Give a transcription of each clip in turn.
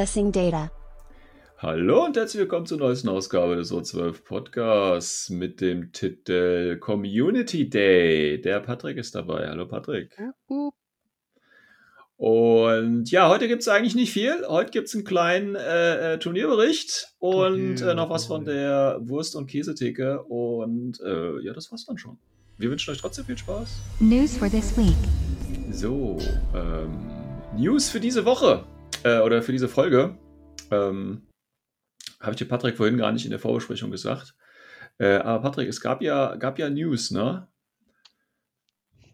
Accessing data. Hallo und herzlich willkommen zur neuesten Ausgabe des O12 Podcasts mit dem Titel Community Day. Der Patrick ist dabei. Hallo Patrick. Und ja, heute gibt es eigentlich nicht viel. Heute gibt es einen kleinen äh, äh, Turnierbericht und äh, noch was von der Wurst- und Käsetheke. Und äh, ja, das war's dann schon. Wir wünschen euch trotzdem viel Spaß. News for this week. So, ähm, News für diese Woche äh, oder für diese Folge. Ähm, Habe ich dir Patrick vorhin gar nicht in der Vorbesprechung gesagt. Äh, aber Patrick, es gab ja, gab ja News, ne?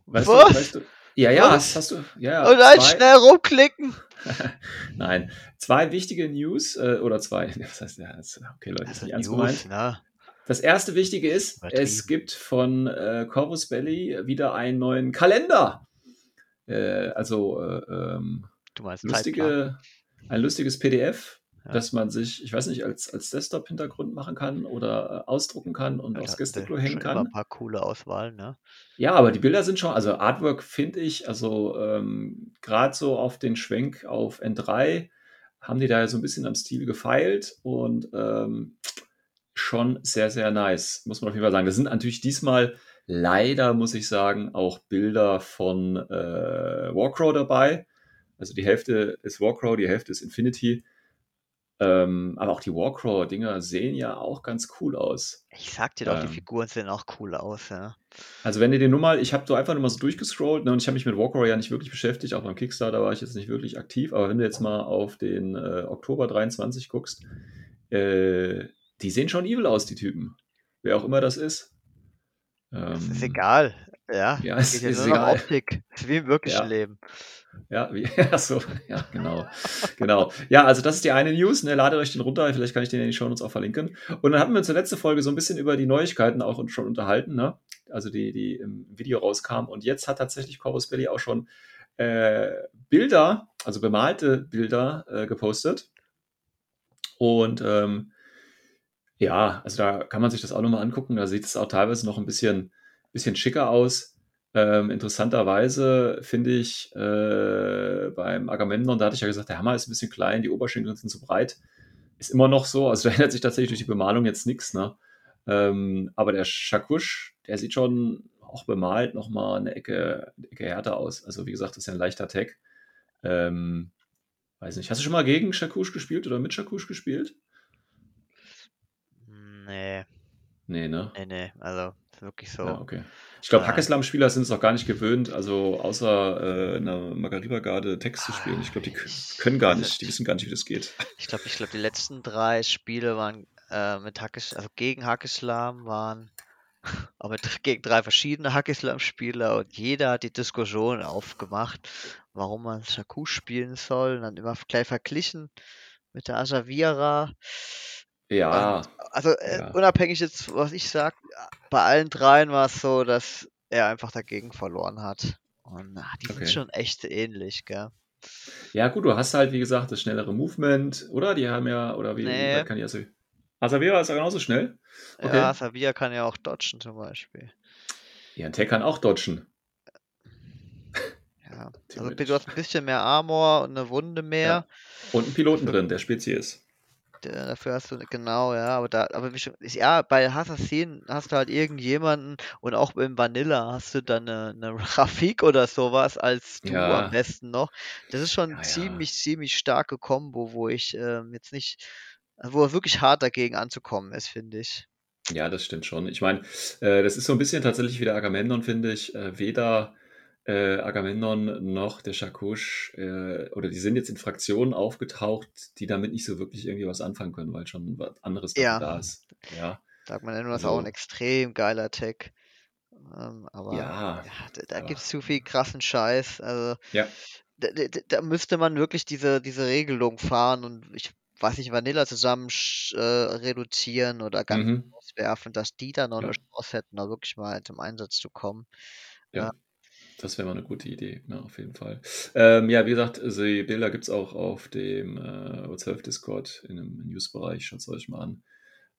Weißt Was? Du, weißt du, ja, ja, Was? hast du. Ja, ja, Und dann schnell rumklicken. Nein, zwei wichtige News äh, oder zwei. Was heißt ja? das- Okay, Leute, das ist nicht ernst gemeint. ne? Das erste Wichtige ist, es gibt von äh, Corvus Belly wieder einen neuen Kalender. Äh, also äh, ähm, Du meinst lustige, ein lustiges PDF, Ja. das man sich, ich weiß nicht, als, als Desktop-Hintergrund machen kann oder äh, ausdrucken kann und Ja, aufs schon hängen kann. ein paar coole Auswahlen, ne? Ja, aber die Bilder sind schon, also Artwork finde ich, also ähm, gerade so auf den Schwenk auf N3 haben die da ja so ein bisschen am Stil gefeilt und ähm, schon sehr, sehr nice, muss man auf jeden Fall sagen. Das sind natürlich diesmal leider, muss ich sagen, auch Bilder von äh, Warcrow dabei. Also die Hälfte ist Warcrow, die Hälfte ist Infinity. Ähm, aber auch die Warcrow-Dinger sehen ja auch ganz cool aus. Ich sag dir doch, die Ähm. Figuren sehen auch cool aus, ja. Also wenn ihr den nur mal, ich habe so einfach nur mal so durchgescrollt ne, und ich habe mich mit Warcrow ja nicht wirklich beschäftigt, auch beim Kickstarter war ich jetzt nicht wirklich aktiv, aber wenn du jetzt mal auf den äh, Oktober 23 guckst, äh, die sehen schon evil aus, die Typen. Wer auch immer das ist. Das ist Ähm, egal. Ja, ja, es ist noch egal. Optik. Ist wie im wirklichen Ja. Leben. Ja, wie, ja, so, ja, genau. genau. Ja, also das ist die eine News, ne? Ladet euch den runter, vielleicht kann ich den in die Show Notes auch verlinken. Und dann hatten wir uns in der letzten Folge so ein bisschen über die Neuigkeiten auch schon unterhalten, ne? Also die, die im Video rauskamen. Und jetzt hat tatsächlich Corvus Belly auch schon äh, Bilder, also bemalte Bilder äh, gepostet. Und ähm, ja, also da kann man sich das auch nochmal angucken. Da sieht es auch teilweise noch ein bisschen, bisschen schicker aus. Ähm, interessanterweise finde ich äh, beim Agamemnon, da hatte ich ja gesagt, der Hammer ist ein bisschen klein, die Oberschenkel sind zu breit. Ist immer noch so, also da ändert sich tatsächlich durch die Bemalung jetzt nichts. Ne? Ähm, aber der Shakush, der sieht schon auch bemalt nochmal eine Ecke, eine Ecke härter aus. Also wie gesagt, das ist ja ein leichter Tag. Ähm, weiß nicht, hast du schon mal gegen Shakush gespielt oder mit Shakush gespielt? Nee, Nee, ne? nee, nee. Also, wirklich so. Ja, okay. Ich glaube, Hackeslam-Spieler sind es auch gar nicht gewöhnt, also außer äh, in einer Margarita-Garde Text zu spielen. Ich glaube, die können gar also nicht, die wissen gar nicht, wie das geht. Ich glaube, ich glaube, die letzten drei Spiele waren äh, mit Hackes, also gegen Hackeslam waren, aber mit, gegen drei verschiedene Hackeslam-Spieler und jeder hat die Diskussion aufgemacht, warum man Shaku spielen soll und dann immer gleich verglichen mit der Asavira. Ja, Also äh, Ja. unabhängig jetzt, was ich sag, bei allen dreien war es so, dass er einfach dagegen verloren hat. Und ah, die Okay. sind schon echt ähnlich, gell? ja gut, du hast halt, wie gesagt, das schnellere Movement, oder? Die haben ja, oder wie, Nee. kann die also Asavera ist ja genauso schnell. Okay. Ja, Savia kann ja auch dodgen zum Beispiel. Ja, ein Tech kann auch dodgen. Ja, also du hast ein bisschen mehr Armor und eine Wunde mehr. Und einen Piloten drin, der Spezies. Der- Dafür hast du genau, ja, aber da, aber schon, ja, bei Assassin hast du halt irgendjemanden und auch im Vanilla hast du dann eine, eine Rafik oder sowas als du Ja. am besten noch. Das ist schon Ja, ja. ziemlich, ziemlich starke Combo, wo ich ähm, jetzt nicht, wo es wirklich hart dagegen anzukommen ist, finde ich. Ja, das stimmt schon. Ich meine, äh, das ist so ein bisschen tatsächlich wie der Agamemnon, finde ich. Äh, weder äh, Agamemnon noch der Shakush, äh, oder die sind jetzt in Fraktionen aufgetaucht, die damit nicht so wirklich irgendwie was anfangen können, weil schon was anderes Ja. da ist. Ja, Sagt man ja nur, das ist auch ein extrem geiler Tag. Ähm, aber ja. Ja. Ja, da da Aber- gibt's zu viel krassen Scheiß. Also, Ja. da, da, da müsste man wirklich diese, diese Regelung fahren und ich weiß nicht, Vanilla zusammen äh, reduzieren oder ganz Mhm. auswerfen, dass die dann noch Ja. eine Chance hätten, da wirklich mal zum Einsatz zu kommen. Das wäre mal eine gute Idee, ne, auf jeden Fall. Ähm, ja, wie gesagt, die Bilder gibt es auch auf dem äh, O12 Discord in einem News-Bereich. Schaut es euch mal an.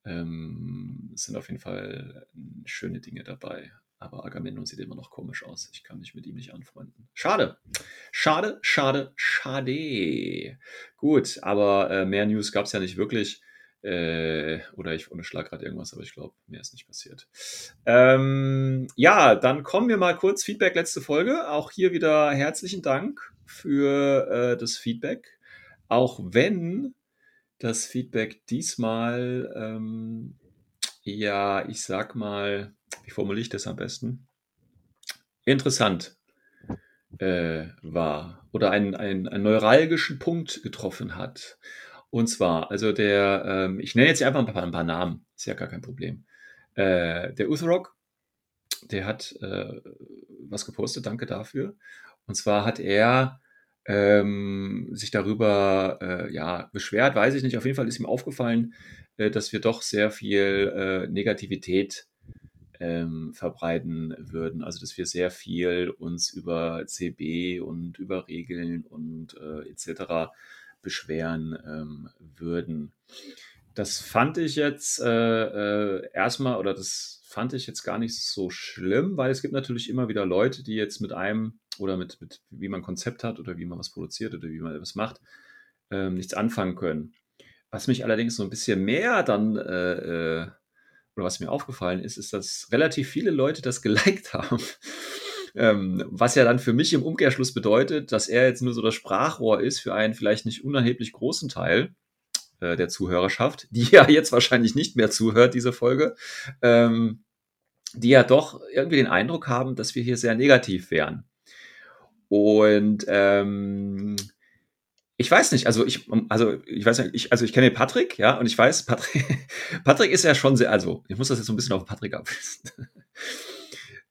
Ähm, es sind auf jeden Fall schöne Dinge dabei. Aber Agamemnon sieht immer noch komisch aus. Ich kann mich mit ihm nicht anfreunden. Schade. Schade, schade, schade. Gut, aber äh, mehr News gab es ja nicht wirklich. Äh, oder ich unterschlag gerade irgendwas, aber ich glaube, mehr ist nicht passiert. Ähm, ja, dann kommen wir mal kurz. Feedback letzte Folge. Auch hier wieder herzlichen Dank für äh, das Feedback. Auch wenn das Feedback diesmal, ähm, ja, ich sag mal, wie formuliere ich das am besten? Interessant äh, war oder einen, einen, einen neuralgischen Punkt getroffen hat. Und zwar, also der, ähm, ich nenne jetzt einfach ein paar, ein paar Namen, ist ja gar kein Problem. Äh, der Utherok, der hat äh, was gepostet, danke dafür. Und zwar hat er ähm, sich darüber äh, ja, beschwert, weiß ich nicht. Auf jeden Fall ist ihm aufgefallen, äh, dass wir doch sehr viel äh, Negativität ähm, verbreiten würden. Also dass wir sehr viel uns über CB und über Regeln und äh, etc. beschweren ähm, würden. Das fand ich jetzt äh, äh, erstmal, oder das fand ich jetzt gar nicht so schlimm, weil es gibt natürlich immer wieder Leute, die jetzt mit einem oder mit, mit wie man Konzept hat oder wie man was produziert oder wie man etwas macht, ähm, nichts anfangen können. Was mich allerdings so ein bisschen mehr dann, äh, äh, oder was mir aufgefallen ist, ist, dass relativ viele Leute das geliked haben. Ähm, was ja dann für mich im Umkehrschluss bedeutet, dass er jetzt nur so das Sprachrohr ist für einen vielleicht nicht unerheblich großen Teil äh, der Zuhörerschaft, die ja jetzt wahrscheinlich nicht mehr zuhört, diese Folge, ähm, die ja doch irgendwie den Eindruck haben, dass wir hier sehr negativ wären. Und ähm, ich weiß nicht, also ich, also ich weiß nicht, ich, also ich kenne Patrick, ja, und ich weiß, Patrick, Patrick ist ja schon sehr, also ich muss das jetzt so ein bisschen auf Patrick abwissen.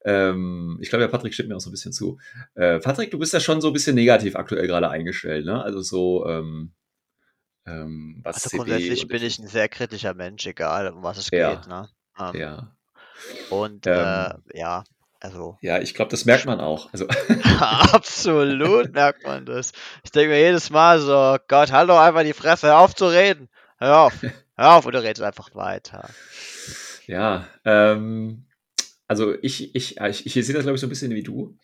Ähm, ich glaube, der Patrick stimmt mir auch so ein bisschen zu. Äh, Patrick, du bist ja schon so ein bisschen negativ aktuell gerade eingestellt, ne? Also so, ähm, ähm, was Also CD grundsätzlich und bin ich ein sehr kritischer Mensch, egal um was es Ja. geht. Ne? Ähm, ja, Und Ähm. äh, ja, also ja, ich glaube, das merkt man auch. Also absolut merkt man das. Ich denke mir jedes Mal so, Gott, halt doch einfach die Fresse, hör auf zu reden. Hör auf, hör auf, oder redest einfach weiter. Ja, ähm, also ich, ich, ich, ich sehe das, glaube ich, so ein bisschen wie du.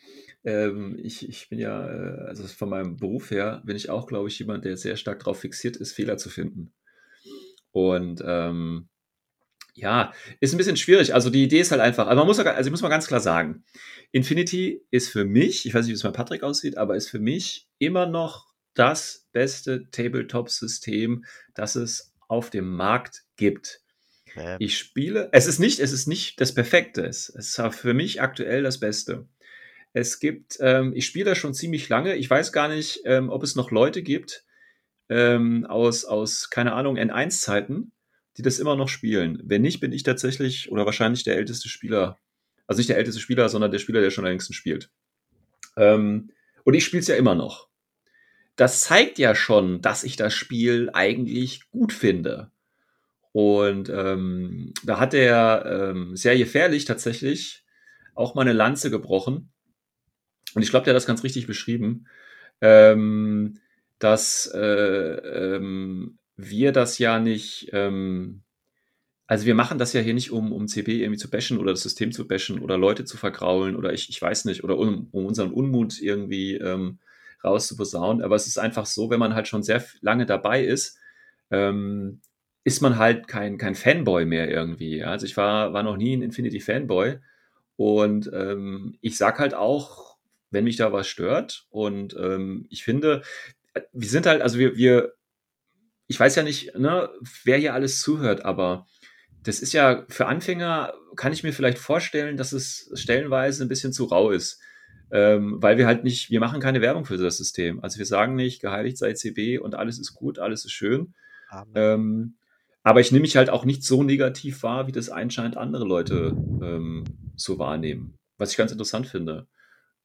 Ähm, ich, ich bin ja, äh, also von meinem Beruf her, bin ich auch, glaube ich, jemand, der sehr stark darauf fixiert ist, Fehler zu finden. Und ähm, ja, ist ein bisschen schwierig. Also die Idee ist halt einfach, also man muss, also ich muss mal ganz klar sagen, Infinity ist für mich, ich weiß nicht, wie es bei Patrick aussieht, aber ist für mich immer noch das beste Tabletop-System, das es auf dem Markt gibt. Ähm, Ich spiele, es ist nicht, es ist nicht das Perfekte, es ist für mich aktuell das Beste. Es gibt, ähm, ich spiele das schon ziemlich lange. Ich weiß gar nicht, ähm, ob es noch Leute gibt ähm, aus, aus, keine Ahnung, N1-Zeiten, die das immer noch spielen. Wenn nicht, bin ich tatsächlich oder wahrscheinlich der älteste Spieler. Also nicht der älteste Spieler, sondern der Spieler, der schon am längsten spielt. Ähm, und ich spiele es ja immer noch. Das zeigt ja schon, dass ich das Spiel eigentlich gut finde. Und ähm, da hat der ähm, sehr gefährlich tatsächlich auch mal eine Lanze gebrochen. Und ich glaube, der hat das ganz richtig beschrieben, ähm, dass äh, ähm, wir das ja nicht, ähm, also wir machen das ja hier nicht, um, um CB irgendwie zu bashen oder das System zu bashen oder Leute zu vergraulen oder ich, ich weiß nicht, oder um, um unseren Unmut irgendwie ähm, rauszuposaunen. Aber es ist einfach so, wenn man halt schon sehr lange dabei ist, ähm, ist man halt kein, kein Fanboy mehr irgendwie. Also ich war, war noch nie ein Infinity Fanboy. Und ähm, ich sag halt auch, wenn mich da was stört. Und ähm, ich finde, wir sind halt, also wir, wir, ich weiß ja nicht, ne, wer hier alles zuhört, aber das ist ja für Anfänger, kann ich mir vielleicht vorstellen, dass es stellenweise ein bisschen zu rau ist. Ähm, weil wir halt nicht, wir machen keine Werbung für das System. Also wir sagen nicht, geheiligt sei CB und alles ist gut, alles ist schön. Ähm, aber ich nehme mich halt auch nicht so negativ wahr, wie das anscheinend andere Leute ähm, so wahrnehmen. was ich ganz interessant finde.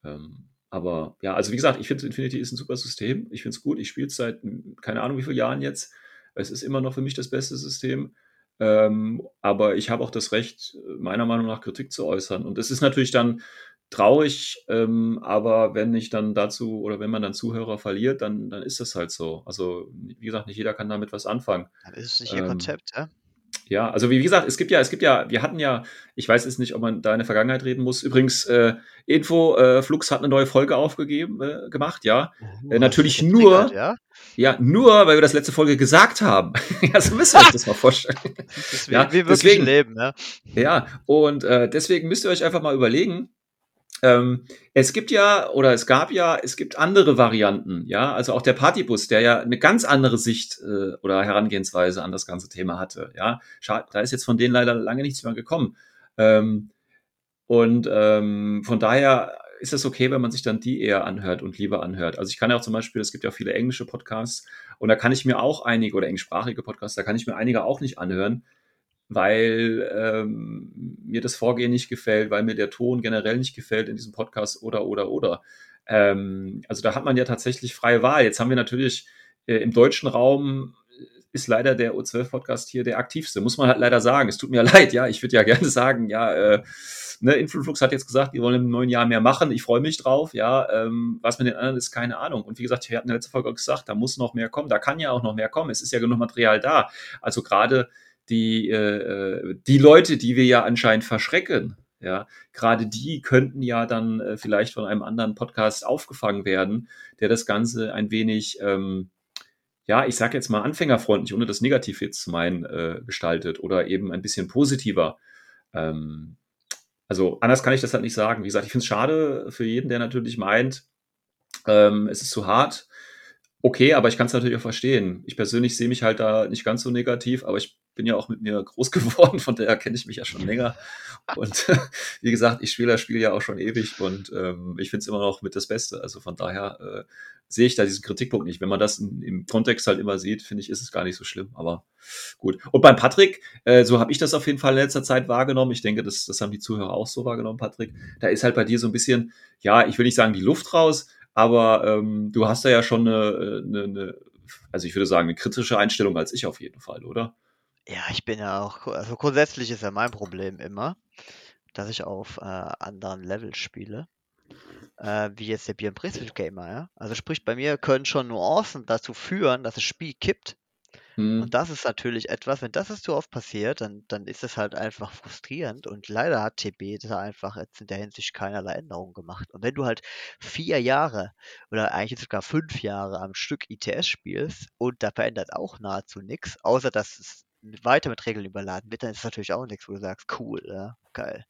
Ähm, aber ja, also wie gesagt, ich finde Infinity ist ein super System. Ich finde es gut. Ich spiele es seit keine Ahnung wie vielen Jahren jetzt. Es ist immer noch für mich das beste System. Ähm, aber ich habe auch das Recht, meiner Meinung nach Kritik zu äußern. Und es ist natürlich dann traurig, ähm, aber wenn ich dann dazu oder wenn man dann Zuhörer verliert, dann, dann ist das halt so. Also, wie gesagt, nicht jeder kann damit was anfangen. Dann ist nicht ihr ähm, Konzept, ja? Ja, also wie, gesagt, es gibt ja, es gibt ja, wir hatten ja, ich weiß jetzt nicht, ob man da in der Vergangenheit reden muss. Übrigens, äh, Info, äh, Flux hat eine neue Folge aufgegeben, äh, gemacht, ja. Oh, äh, natürlich nur, ja? ja? nur, weil wir das letzte Folge gesagt haben. ja, so müsst ihr euch das mal vorstellen. Das wie, ja, wie deswegen, leben, ja. Ja, und äh, deswegen müsst ihr euch einfach mal überlegen, ähm, es gibt ja oder es gab ja, es gibt andere Varianten, ja, also auch der Partybus, der ja eine ganz andere Sicht äh, oder Herangehensweise an das ganze Thema hatte, ja. Schade, da ist jetzt von denen leider lange nichts mehr gekommen. Ähm, und ähm, von daher ist es okay, wenn man sich dann die eher anhört und lieber anhört. Also ich kann ja auch zum Beispiel, es gibt ja auch viele englische Podcasts und da kann ich mir auch einige oder englischsprachige Podcasts, da kann ich mir einige auch nicht anhören, weil ähm, mir das Vorgehen nicht gefällt, weil mir der Ton generell nicht gefällt in diesem Podcast oder, oder, oder. Ähm, also da hat man ja tatsächlich freie Wahl. Jetzt haben wir natürlich äh, im deutschen Raum ist leider der O12-Podcast hier der aktivste, muss man halt leider sagen. Es tut mir leid, ja, ich würde ja gerne sagen, ja, äh, ne, Influflux hat jetzt gesagt, die wollen im neuen Jahr mehr machen. Ich freue mich drauf, ja. Ähm, was mit den anderen ist, keine Ahnung. Und wie gesagt, wir hatten in der letzten Folge auch gesagt, da muss noch mehr kommen, da kann ja auch noch mehr kommen. Es ist ja genug Material da. Also gerade die, äh, die Leute, die wir ja anscheinend verschrecken, ja, gerade die könnten ja dann äh, vielleicht von einem anderen Podcast aufgefangen werden, der das Ganze ein wenig, ähm, ja, ich sage jetzt mal anfängerfreundlich, ohne das negativ jetzt zu meinen, äh, gestaltet oder eben ein bisschen positiver. Ähm, also anders kann ich das halt nicht sagen. Wie gesagt, ich finde es schade für jeden, der natürlich meint, ähm, es ist zu hart. Okay, aber ich kann es natürlich auch verstehen. Ich persönlich sehe mich halt da nicht ganz so negativ, aber ich bin ja auch mit mir groß geworden, von daher kenne ich mich ja schon länger. Und wie gesagt, ich spiele das Spiel ja auch schon ewig und ähm, ich finde es immer noch mit das Beste. Also von daher äh, sehe ich da diesen Kritikpunkt nicht. Wenn man das in, im Kontext halt immer sieht, finde ich, ist es gar nicht so schlimm. Aber gut. Und beim Patrick, äh, so habe ich das auf jeden Fall in letzter Zeit wahrgenommen. Ich denke, das, das haben die Zuhörer auch so wahrgenommen, Patrick. Da ist halt bei dir so ein bisschen, ja, ich will nicht sagen die Luft raus, aber ähm, du hast da ja schon eine, eine, eine, also ich würde sagen, eine kritische Einstellung als ich auf jeden Fall, oder? Ja, ich bin ja auch, also grundsätzlich ist ja mein Problem immer, dass ich auf äh, anderen Levels spiele. Äh, wie jetzt der Björn Briswil Gamer, ja. Also sprich, bei mir können schon Nuancen dazu führen, dass das Spiel kippt. Mhm. Und das ist natürlich etwas, wenn das zu oft passiert, dann, dann ist es halt einfach frustrierend. Und leider hat TB da einfach jetzt in der Hinsicht keinerlei Änderungen gemacht. Und wenn du halt vier Jahre oder eigentlich sogar fünf Jahre am Stück ITS spielst und da verändert auch nahezu nichts, außer dass es weiter mit Regeln überladen wird, dann ist es natürlich auch nichts, wo du sagst, cool, ja, geil.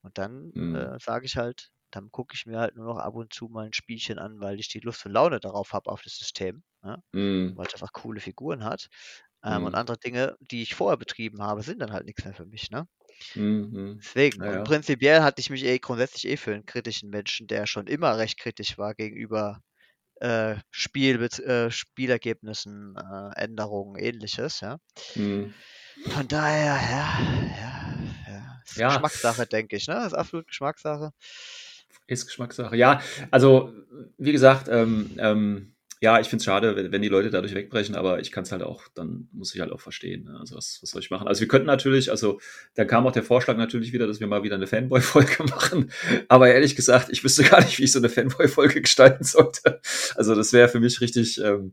Und dann mhm. äh, sage ich halt, dann gucke ich mir halt nur noch ab und zu mal ein Spielchen an, weil ich die Lust und Laune darauf habe, auf das System. Ja? Mhm. Weil es einfach coole Figuren hat. Ähm, mhm. Und andere Dinge, die ich vorher betrieben habe, sind dann halt nichts mehr für mich. Ne? Mhm. Deswegen. Ja, und prinzipiell hatte ich mich eh grundsätzlich eh für einen kritischen Menschen, der schon immer recht kritisch war gegenüber äh, Spiel, äh, Spielergebnissen, äh, Änderungen, ähnliches, ja. Mhm. Von daher, ja, ja, ja. Ist ja. Geschmackssache, denke ich, ne? Das ist absolut Geschmackssache. Ist Geschmackssache. Ja, also, wie gesagt, ähm, ähm, ja, ich finde es schade, wenn, wenn, die Leute dadurch wegbrechen, aber ich kann es halt auch, dann muss ich halt auch verstehen. Ne? Also was, was soll ich machen? Also wir könnten natürlich, also da kam auch der Vorschlag natürlich wieder, dass wir mal wieder eine Fanboy-Folge machen. Aber ehrlich gesagt, ich wüsste gar nicht, wie ich so eine Fanboy-Folge gestalten sollte. Also das wäre für mich richtig, ähm,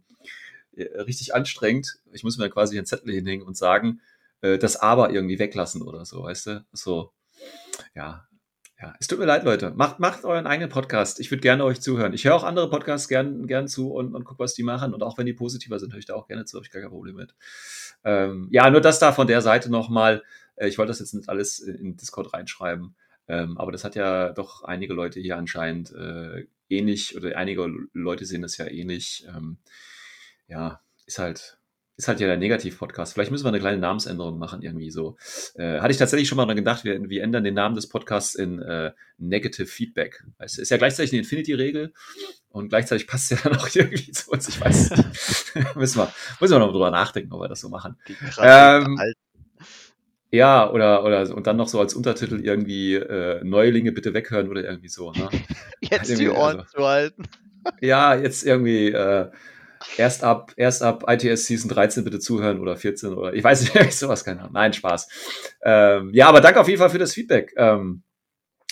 richtig anstrengend. Ich muss mir quasi einen Zettel hinhängen und sagen, äh, das Aber irgendwie weglassen oder so, weißt du? So, ja, ja, es tut mir leid, Leute. Macht, macht euren eigenen Podcast. Ich würde gerne euch zuhören. Ich höre auch andere Podcasts gern, gern zu und, und gucke, was die machen. Und auch wenn die positiver sind, höre ich da auch gerne zu. Habe ich gar kein Problem mit. Ähm, ja, nur das da von der Seite nochmal. Äh, ich wollte das jetzt nicht alles in Discord reinschreiben. Ähm, aber das hat ja doch einige Leute hier anscheinend äh, ähnlich oder einige Leute sehen das ja ähnlich. Ähm, ja, ist halt ist halt ja der Negativ-Podcast. Vielleicht müssen wir eine kleine Namensänderung machen, irgendwie so. Äh, hatte ich tatsächlich schon mal dran gedacht, wir, wir ändern den Namen des Podcasts in äh, Negative Feedback. Es ist ja gleichzeitig eine Infinity-Regel und gleichzeitig passt es ja dann auch irgendwie zu uns. Ich weiß nicht. müssen, wir, müssen wir noch drüber nachdenken, ob wir das so machen. Ähm, Ja, oder, oder und dann noch so als Untertitel irgendwie äh, Neulinge bitte weghören oder irgendwie so. Ne? Jetzt die Irgendwie, Ohren also, zu halten. ja, jetzt irgendwie äh, erst ab erst ab ITS Season 13 bitte zuhören oder 14 oder ich weiß nicht, sowas keine Ahnung. Nein, Spaß. Ähm, ja, aber danke auf jeden Fall für das Feedback. Ähm,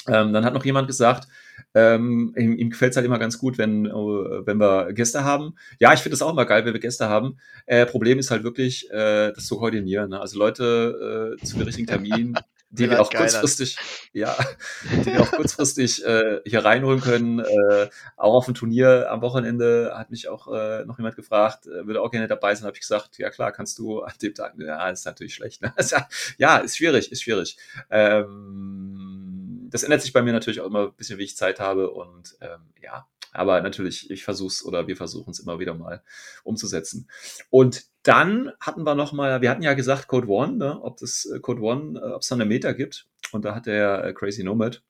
ähm, dann hat noch jemand gesagt, ähm, ihm, ihm gefällt es halt immer ganz gut, wenn, äh, wenn wir Gäste haben. Ja, ich finde es auch immer geil, wenn wir Gäste haben. Äh, Problem ist halt wirklich, äh, das zu koordinieren. Ne? Also Leute äh, zu den richtigen Terminen, die wir halt auch kurzfristig, ja, die wir auch kurzfristig äh, hier reinholen können. Äh, auch auf dem Turnier am Wochenende hat mich auch äh, noch jemand gefragt, äh, würde auch gerne dabei sein. Habe ich gesagt, ja klar, kannst du an dem Tag. Ja, ist natürlich schlecht. Ne? ja, ist schwierig, ist schwierig. Ähm, das ändert sich bei mir natürlich auch immer ein bisschen, wie ich Zeit habe und ähm, ja, aber natürlich, ich versuche es oder wir versuchen es immer wieder mal umzusetzen. Und dann hatten wir noch mal, wir hatten ja gesagt Code One, ne, ob das äh, Code One, äh, ob es da eine Meta gibt. Und da hat der äh, Crazy Nomad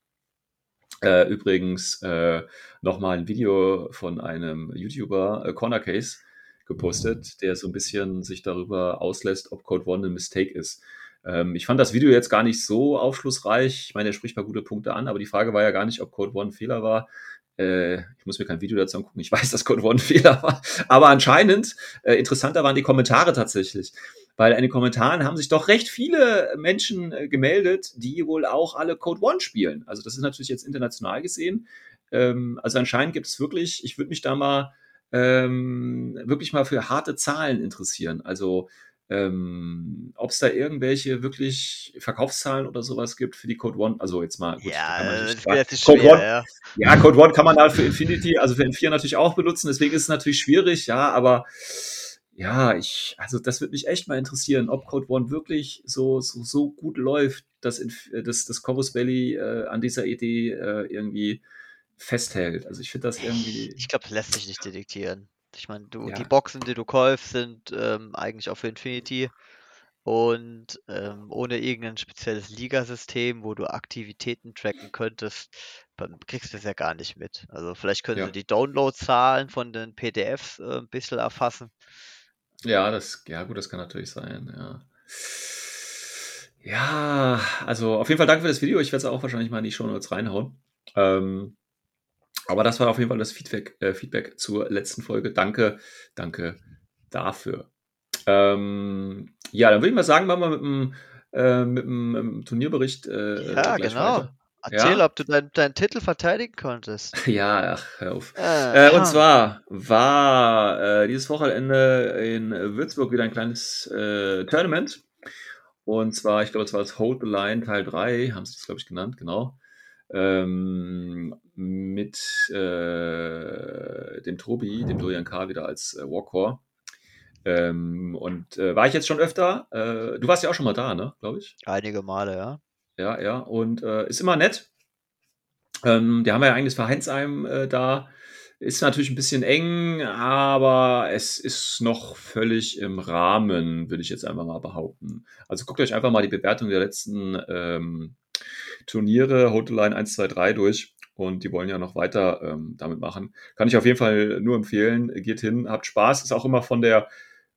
äh, übrigens äh, noch mal ein Video von einem YouTuber äh, Corner Case gepostet, der so ein bisschen sich darüber auslässt, ob Code One ein Mistake ist. Ähm, ich fand das Video jetzt gar nicht so aufschlussreich. Ich meine, er spricht mal gute Punkte an, aber die Frage war ja gar nicht, ob Code One ein Fehler war. Äh, ich muss mir kein Video dazu angucken. Ich weiß, dass Code One Fehler war. Aber anscheinend, äh, interessanter waren die Kommentare tatsächlich. Weil in den Kommentaren haben sich doch recht viele Menschen äh, gemeldet, die wohl auch alle Code One spielen. Also das ist natürlich jetzt international gesehen. Ähm, also anscheinend gibt es wirklich, ich würde mich da mal ähm, wirklich mal für harte Zahlen interessieren. Also ähm, ob es da irgendwelche wirklich Verkaufszahlen oder sowas gibt für die Code One. Also jetzt mal, gut, Ja, das Code schwer, One, ja. ja, Code One kann man da für Infinity, also für N4 natürlich auch benutzen, deswegen ist es natürlich schwierig, ja, aber ja, ich, also das würde mich echt mal interessieren, ob Code One wirklich so, so, so gut läuft, dass, Inf- äh, dass das Corvus Belly äh, an dieser Idee äh, irgendwie festhält. Also ich finde das irgendwie, Ich glaube, lässt sich nicht detektieren. Ich meine, du, die ja, Boxen, die du kaufst, sind ähm, eigentlich auch für Infinity und ähm, ohne irgendein spezielles Ligasystem, wo du Aktivitäten tracken könntest, dann kriegst du das ja gar nicht mit. Also vielleicht können sie ja. die Downloadzahlen von den PDFs äh, ein bisschen erfassen. Ja, das, ja, gut, das kann natürlich sein, ja. Ja, also auf jeden Fall danke für das Video. Ich werde es auch wahrscheinlich mal in die Show Notes reinhauen. Ähm, aber das war auf jeden Fall das Feedback, äh, Feedback zur letzten Folge. Danke, danke dafür. Ähm, ja, dann würde ich mal sagen, machen wir mit dem, äh, mit dem, Turnierbericht äh, Ja, genau. weiter. Erzähl, Ja? ob du deinen Titel verteidigen konntest. Ja, ach, hör auf. Äh, Äh, und zwar war äh, dieses Wochenende in Würzburg wieder ein kleines äh, Tournament. Und zwar, ich glaube, es war das Hold the Line Teil 3, haben sie das, glaube ich, genannt, genau. Ähm, mit äh, dem Tobi, dem Dorian K. wieder als äh, Warcore. Ähm, und äh, war ich jetzt schon öfter? Äh, du warst ja auch schon mal da, ne, glaube ich. Einige Male, ja. Ja, ja. Und äh, ist immer nett. Ähm, die haben ja eigentlich für Heinsheim äh, da. Ist natürlich ein bisschen eng, aber es ist noch völlig im Rahmen, würde ich jetzt einfach mal behaupten. Also guckt euch einfach mal die Bewertung der letzten ähm, Turniere, Hoteline 1, 2, 3 durch. Und die wollen ja noch weiter ähm, damit machen. Kann ich auf jeden Fall nur empfehlen. Geht hin, habt Spaß. Ist auch immer von der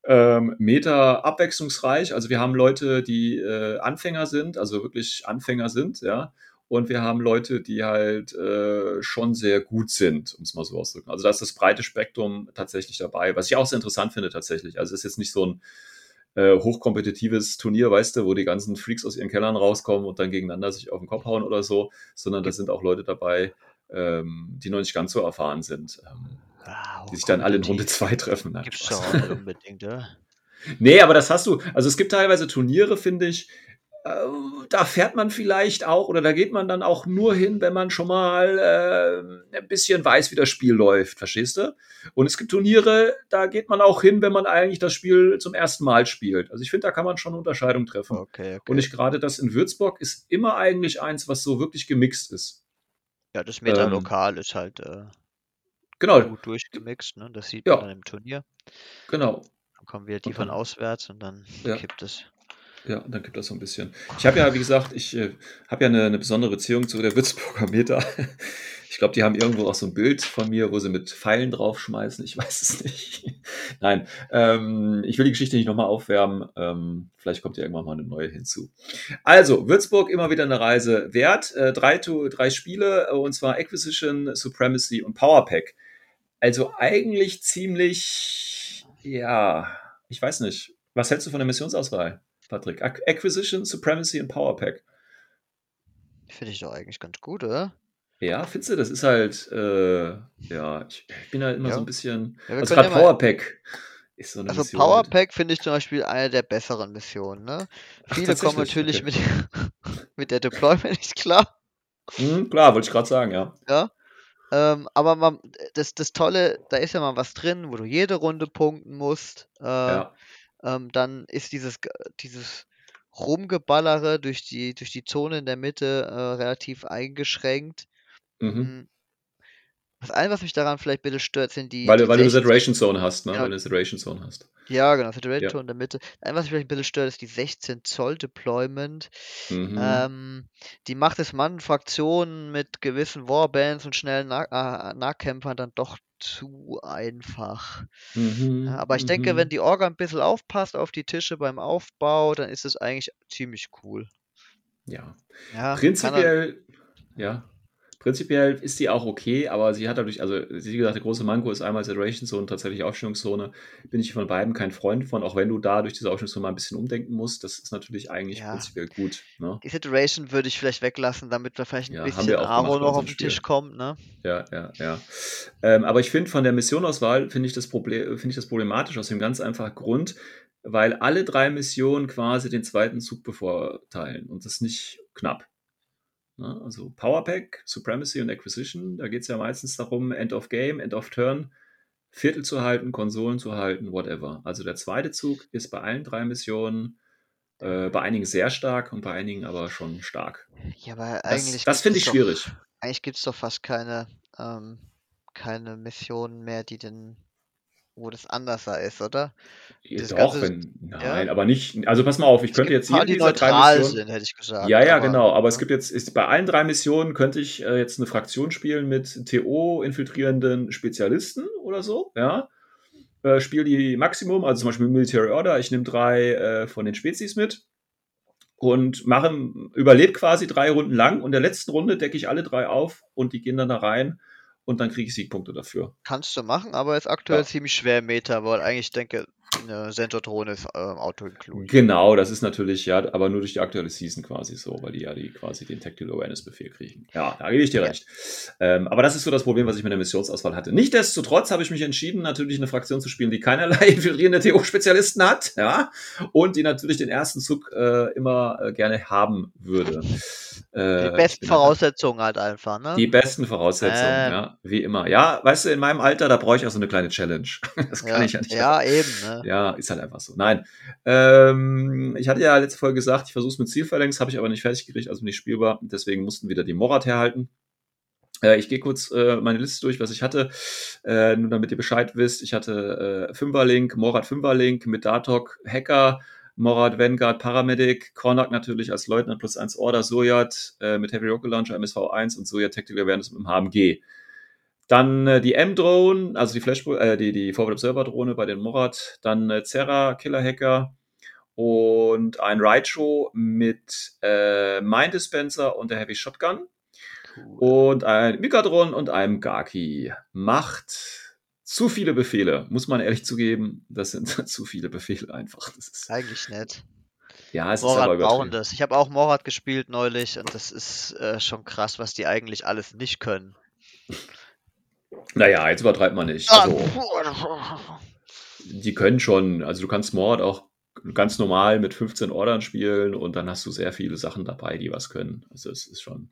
ähm, Meta abwechslungsreich. Also wir haben Leute, die äh, Anfänger sind, also wirklich Anfänger sind, ja. Und wir haben Leute, die halt äh, schon sehr gut sind, um es mal so auszudrücken. Also da ist das breite Spektrum tatsächlich dabei, was ich auch sehr interessant finde tatsächlich. Also es ist jetzt nicht so ein äh, hochkompetitives Turnier, weißt du, wo die ganzen Freaks aus ihren Kellern rauskommen und dann gegeneinander sich auf den Kopf hauen oder so, sondern da sind auch Leute dabei, ähm, die noch nicht ganz so erfahren sind, ähm, Ah, die sich dann alle in Runde hochkompetitiv. 2 treffen. Nein, Gibt's nicht unbedingt, oder? Nee, aber das hast du. Also es gibt teilweise Turniere, finde ich, da fährt man vielleicht auch oder da geht man dann auch nur hin, wenn man schon mal äh, ein bisschen weiß, wie das Spiel läuft, verstehst du? Und es gibt Turniere, da geht man auch hin, wenn man eigentlich das Spiel zum ersten Mal spielt. Also ich finde, da kann man schon eine Unterscheidung treffen. Okay, Und okay. ich gerade das in Würzburg ist immer eigentlich eins, was so wirklich gemixt ist. Ja, das Meta Ähm, lokal ist halt äh, genau, gut durchgemixt, ne? Das sieht man ja, dann im Turnier. genau. Dann kommen wieder die Und von auswärts und dann ja. kippt es. Ja, dann gibt das so ein bisschen. Ich habe ja, wie gesagt, ich äh, habe ja eine, eine, besondere Beziehung zu der Würzburger Meta. Ich glaube, die haben irgendwo auch so ein Bild von mir, wo sie mit Pfeilen draufschmeißen. Ich weiß es nicht. Nein, ähm, ich will die Geschichte nicht nochmal aufwärmen. Ähm, vielleicht kommt ja irgendwann mal eine neue hinzu. Also, Würzburg immer wieder eine Reise wert. Äh, drei, drei Spiele, äh, und zwar Acquisition, Supremacy und Powerpack. Also eigentlich ziemlich, ja, ich weiß nicht. Was hältst du von der Missionsauswahl, Patrick? Acquisition, Supremacy und Powerpack. Finde ich doch eigentlich ganz gut, oder? Ja, findest du, das ist halt, äh, ja, ich, ich, bin halt immer ja. so ein bisschen. Ja, also gerade Powerpack ist so eine Also Mission Powerpack finde ich zum Beispiel eine der besseren Missionen, ne? Ach, Viele kommen natürlich okay. mit, mit der Deployment nicht klar. Mhm, klar, wollte ich gerade sagen, ja. Ja. Ähm, aber man, das, das Tolle, da ist ja mal was drin, wo du jede Runde punkten musst. Äh, ja. Ähm, dann ist dieses, dieses Rumgeballere durch die, durch die Zone in der Mitte äh, relativ eingeschränkt. Mhm. Hm. Das eine, was mich daran vielleicht bisschen stört, sind die. Weil, die weil du eine Saturation Zone hast, ne? Ja. Weil du eine Saturation Zone hast. Ja, genau, Saturation Zone ja. in der Mitte. Das eine, was mich vielleicht ein bisschen stört, ist die 16 Zoll Deployment. Mhm. Ähm, die macht es manchen Fraktionen mit gewissen Warbands und schnellen nah äh, Nahkämpfern dann doch zu einfach. Mhm. aber ich mhm. denke, wenn die Orga ein bisschen aufpasst auf die Tische beim Aufbau, dann ist es eigentlich ziemlich cool. Ja. ja Prinzipiell, ja. Prinzipiell ist die auch okay, aber sie hat dadurch, also wie gesagt, der große Manko ist einmal Saturation Zone, tatsächlich Aufstellungszone. Bin ich von beiden kein Freund von, auch wenn du da durch diese Aufstellungszone mal ein bisschen umdenken musst. Das ist natürlich eigentlich ja. prinzipiell gut. Ne? Die Saturation würde ich vielleicht weglassen, damit da vielleicht ein ja, bisschen Aro noch auf den Tisch kommt. Ne? Ja, ja, ja. Ähm, aber ich finde von der Missionauswahl, finde ich, das Problem, find ich das problematisch aus dem ganz einfachen Grund, weil alle drei Missionen quasi den zweiten Zug bevorteilen und das nicht knapp. Ne? Also Powerpack, Supremacy und Acquisition, da geht es ja meistens darum, End of Game, End of Turn, Viertel zu halten, Konsolen zu halten, whatever. Also der zweite Zug ist bei allen drei Missionen äh, bei einigen sehr stark und bei einigen aber schon stark. Ja, aber eigentlich. Das, das finde ich doch, schwierig. Eigentlich gibt es doch fast keine, ähm, keine Missionen mehr, die den wo das anders ist, oder? Das Doch, wenn, nein, ja? aber nicht, also pass mal auf, ich es könnte jetzt hier die neutral Missionen, sind, hätte ich gesagt. Ja, ja, aber, genau, aber ja. es gibt jetzt, ist, bei allen drei Missionen könnte ich äh, jetzt eine Fraktion spielen mit TO-infiltrierenden Spezialisten oder so, ja. Äh, spiele die Maximum, also zum Beispiel Military Order, ich nehme drei äh, von den Spezies mit und mache, überlebe quasi drei Runden lang und in der letzten Runde decke ich alle drei auf und die gehen dann da rein und dann kriege ich Siegpunkte dafür. Kannst du machen, aber ist aktuell ja. ziemlich schwer im Meta, weil eigentlich denke, eine Sensordrohne ist äh, Auto include. Genau, das ist natürlich, ja, aber nur durch die aktuelle Season quasi so, weil die ja die quasi den Tactical Awareness Befehl kriegen. Ja, da gebe ich dir ja. recht. Ähm, aber das ist so das Problem, was ich mit der Missionsauswahl hatte. Nichtsdestotrotz habe ich mich entschieden, natürlich eine Fraktion zu spielen, die keinerlei infiltrierende TO-Spezialisten hat, ja, und die natürlich den ersten Zug äh, immer äh, gerne haben würde. Äh, die besten Voraussetzungen halt einfach, ne? Die besten Voraussetzungen, ähm. ja, wie immer. Ja, weißt du, in meinem Alter, da brauche ich auch so eine kleine Challenge. Das kann ja, ich ja nicht. Ja, eben, ne? Ja, ist halt einfach so. Nein. Ähm, ich hatte ja letzte Folge gesagt, ich versuche es mit Zielverlängs, habe ich aber nicht fertig gekriegt, also nicht spielbar. Deswegen mussten wieder die Morat herhalten. Äh, ich gehe kurz äh, meine Liste durch, was ich hatte. Äh, nur damit ihr Bescheid wisst. Ich hatte äh, Fünferlink, Morat Fünferlink mit Datok, Hacker, Morat, Vanguard, Paramedic, Kornak natürlich als Leutnant plus 1 Order, Sojat äh, mit Heavy Rocket Launcher, MSV 1 und Sojat Tactical Awareness mit dem HMG. Dann äh, die M-Drone, also die Flash, äh, die, die Forward Observer Drohne bei den Morat. Dann äh, Zerra, Killer Hacker und ein Raicho mit äh, Mine Dispenser und der Heavy Shotgun. Cool. Und ein Mikadron und einem Gaki. Macht zu viele Befehle, muss man ehrlich zugeben. Das sind zu viele Befehle einfach. Das ist eigentlich nett. Ja, es Morat ist aber brauchen das. Ich habe auch Morat gespielt neulich und das ist äh, schon krass, was die eigentlich alles nicht können. Naja, jetzt übertreibt man nicht. Also, die können schon, also du kannst Mord auch ganz normal mit 15 Ordern spielen und dann hast du sehr viele Sachen dabei, die was können. Also es ist schon.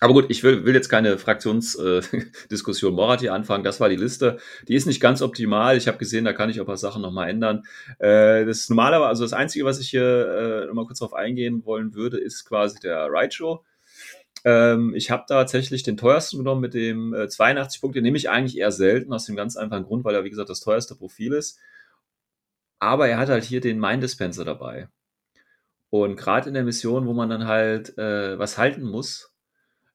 Aber gut, ich will, will jetzt keine Fraktionsdiskussion äh, Morat hier anfangen. Das war die Liste. Die ist nicht ganz optimal. Ich habe gesehen, da kann ich auch ein paar Sachen nochmal ändern. Äh, das normale, also das Einzige, was ich hier äh, nochmal kurz darauf eingehen wollen würde, ist quasi der Show. Ähm, ich habe tatsächlich den teuersten genommen mit dem äh, 82 Punkte. Den nehme ich eigentlich eher selten, aus dem ganz einfachen Grund, weil er, wie gesagt, das teuerste Profil ist. Aber er hat halt hier den Mind Dispenser dabei. Und gerade in der Mission, wo man dann halt äh, was halten muss,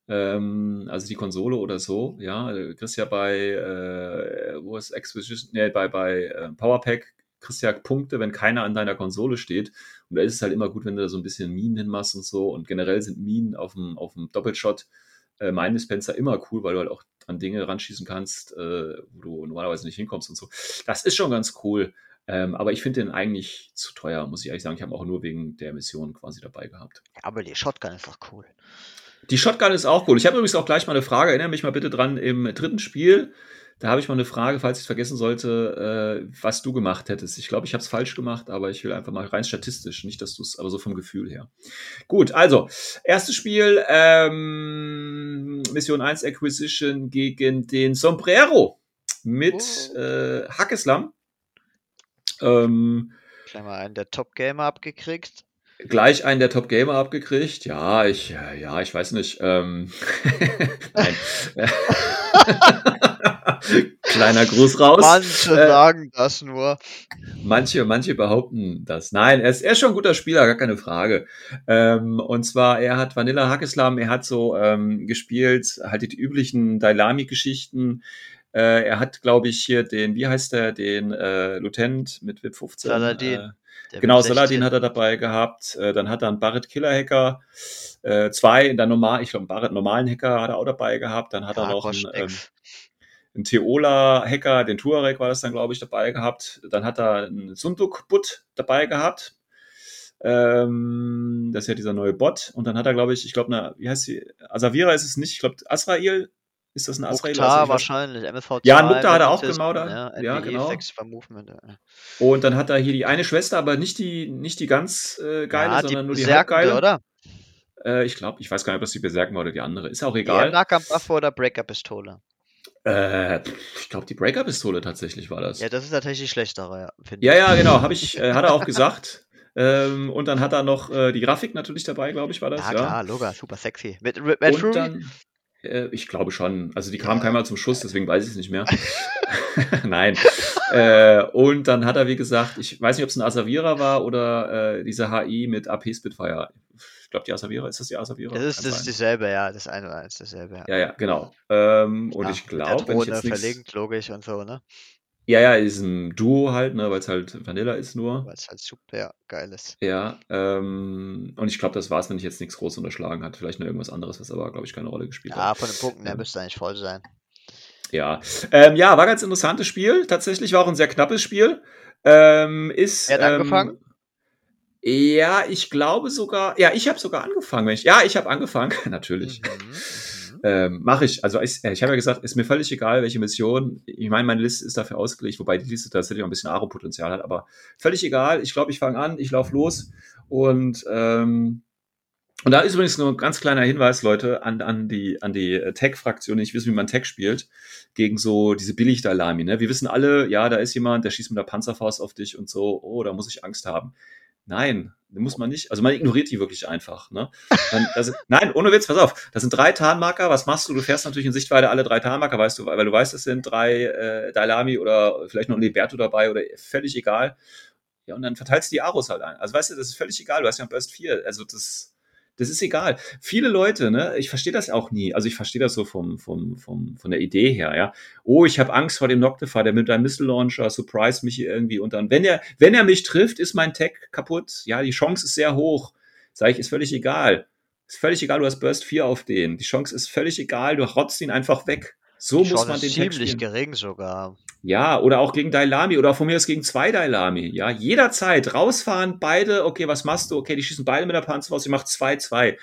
ähm, also die Konsole oder so, ja, du kriegst ja bei, äh, wo ist Exposition, nee, bei, bei äh, Powerpack kriegst ja Punkte, wenn keiner an deiner Konsole steht. Und da ist es halt immer gut, wenn du da so ein bisschen Minen hinmachst und so. Und generell sind Minen auf dem, auf dem Doppelshot äh, Mine Dispenser immer cool, weil du halt auch an Dinge ranschießen kannst, äh, wo du normalerweise nicht hinkommst und so. Das ist schon ganz cool. Ähm, aber ich finde den eigentlich zu teuer, muss ich ehrlich sagen. Ich habe auch nur wegen der Mission quasi dabei gehabt. Aber die Shotgun ist doch cool. Die Shotgun ist auch cool. Ich habe übrigens auch gleich mal eine Frage. Erinnere mich mal bitte dran im dritten Spiel. Da habe ich mal eine Frage, falls ich es vergessen sollte, äh, was du gemacht hättest. Ich glaube, ich habe es falsch gemacht, aber ich will einfach mal rein statistisch, nicht, dass du es, aber so vom Gefühl her. Gut, also, erstes Spiel, ähm, Mission 1 Acquisition gegen den Sombrero mit Oh. äh, Hackeslam. Ähm, Gleich mal einen der Top-Gamer abgekriegt. gleich einen der Top Gamer abgekriegt. Ja, ich, ja, ja, ich weiß nicht. Ähm, Nein. Kleiner Gruß raus. Manche Äh, sagen das nur. Manche, manche behaupten das. Nein, er ist, er ist schon ein guter Spieler, gar keine Frage. Ähm, und zwar, er hat Vanilla Hackeslam, er hat so ähm, gespielt, halt die üblichen Dailami-Geschichten. Äh, er hat, glaube ich, hier den, wie heißt der, den äh, Lieutenant mit VIP 15. Saladin. Äh, Der Genau, Saladin 16. hat er dabei gehabt. Äh, dann hat er einen Barrett Killer Hacker. Äh, zwei in der normal, ich glaube, einen Barrett normalen Hacker hat er auch dabei gehabt. Dann hat er Ja, noch einen, ähm. Einen Teola Hacker, den Tuareg war das dann, glaube ich, dabei gehabt. Dann hat er einen Sunduk Bot dabei gehabt. Ähm, das ist ja dieser neue Bot. Und dann hat er, glaube ich, ich glaube, eine, wie heißt sie? Asavira ist es nicht. Ich glaube, Asrael. Ist das ein Asrael? Weiß- wahrscheinlich, MSV2. Ja, Mukhtar hat er auch genau da. Ja, Ja, NBE, genau. Movement. ja. Und dann hat er hier die eine Schwester, aber nicht die, nicht die ganz äh, geile, ja, sondern nur die halbgeile. oder? Äh, ich glaube, ich weiß gar nicht, ob das die Berserken war oder die andere. Ist auch egal. Nahkampfwaffe oder Breaker-Pistole. Äh, ich glaube, die Breaker-Pistole tatsächlich war das. Ja, das ist tatsächlich die schlechtere, ja, Ja, ja, genau, habe ich, äh, hat er auch gesagt. Ähm, und dann hat er noch äh, die Grafik natürlich dabei, glaube ich, war das. Ja, Ja, klar, Loga, super sexy. Mit Red Und Fury? dann, äh, ich glaube schon. Also die kam Ja. keinmal zum Schuss, deswegen weiß ich es nicht mehr. Nein. äh, und dann hat er, wie gesagt, ich weiß nicht, ob es ein Asavira war oder äh, diese HI mit AP Spitfire. Ich glaube, die Asavira, ist das die Asavira? Das ist, das ist dieselbe, ja, das eine war eins dasselbe, ja. Ja, ja, genau. Ähm, und Ja, ich glaube, wenn ich jetzt nichts... verlinkt, logisch und so, ne? Ja, ja, ist ein Duo halt, ne, weil es halt Vanilla ist nur. Weil es halt super geil ist. Ja, ähm, und ich glaube, das war's, wenn ich jetzt nichts groß unterschlagen hat. Vielleicht noch irgendwas anderes, was aber, glaube ich, keine Rolle gespielt Ja, hat. von den Punkten her Ja. müsste eigentlich voll sein. Ja, ähm, ja, war ganz interessantes Spiel. Tatsächlich war auch ein sehr knappes Spiel. Ähm, ist, Wer hat ähm, angefangen? Ja, ich glaube sogar, ja, ich habe sogar angefangen. Wenn ich, ja, ich habe angefangen, natürlich. Mhm, mhm. Ähm, Mache ich. Also ich, ich habe ja gesagt, ist mir völlig egal, welche Mission. Ich meine, meine Liste ist dafür ausgelegt, wobei die Liste tatsächlich auch ein bisschen Aro-Potenzial hat, aber völlig egal. Ich glaube, ich fange an, ich laufe los und ähm, und da ist übrigens nur ein ganz kleiner Hinweis, Leute, an, an die, an die äh, Tech-Fraktion, nicht wissen, wie man Tech spielt, gegen so diese Billig-Dalami. Ne? Wir wissen alle, ja, da ist jemand, der schießt mit der Panzerfaust auf dich und so, oh, da muss ich Angst haben. Nein, muss man nicht. Also man ignoriert die wirklich einfach. Ne? Man, das, nein, ohne Witz, pass auf. Das sind drei Tarnmarker. Was machst du? Du fährst natürlich in Sichtweite alle drei Tarnmarker, weißt du, weil du weißt, es sind drei äh, Dalami oder vielleicht noch ein Liberto dabei oder völlig egal. Ja, und dann verteilst du die Aros halt ein. Also weißt du, das ist völlig egal. Du hast ja Burst 4. Also das, das ist egal. Viele Leute, ne, ich verstehe das auch nie. Also ich verstehe das so vom, vom, vom, von der Idee her, ja. Oh, ich habe Angst vor dem Noctifer, der mit einem Missile Launcher surprise mich irgendwie und dann, wenn er, wenn er mich trifft, ist mein Tech kaputt. Ja, die Chance ist sehr hoch. Sag ich, ist völlig egal. Ist völlig egal, du hast Burst 4 auf den. Die Chance ist völlig egal, du rotzt ihn einfach weg. So Die muss Chance man den ziemlich spielen. gering sogar. Ja, oder auch gegen Dailami oder von mir aus gegen zwei Dailami. Ja, jederzeit rausfahren, beide, okay, was machst du? Okay, die schießen beide mit der Panzerfaust, ich mach zwei, zwei.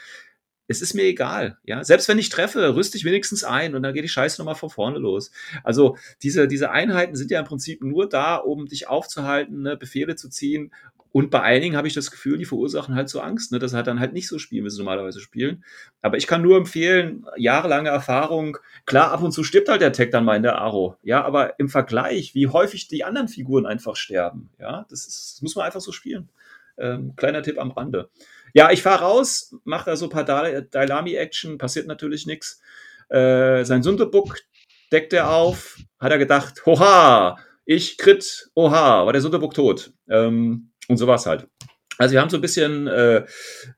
Es ist mir egal, ja. Selbst wenn ich treffe, rüste ich wenigstens ein und dann geht die Scheiße nochmal von vorne los. Also diese, diese Einheiten sind ja im Prinzip nur da, um dich aufzuhalten, ne, Befehle zu ziehen. Und bei einigen habe ich das Gefühl, die verursachen halt so Angst, ne, dass sie halt dann halt nicht so spielen, wie sie normalerweise spielen. Aber ich kann nur empfehlen, jahrelange Erfahrung, Klar, ab und zu stirbt halt der Tech dann mal in der Aro. Ja, aber im Vergleich, wie häufig die anderen Figuren einfach sterben, ja, das, ist, das muss man einfach so spielen. Ähm, kleiner Tipp am Rande. Ja, ich fahre raus, mache da so ein paar Dailami-Action, passiert natürlich nichts. Äh, sein Sunderbook deckt er auf, hat er gedacht, hoha, ich crit, oha, war der Sunderbook tot. Ähm, und so war's halt. Also wir haben so ein bisschen äh,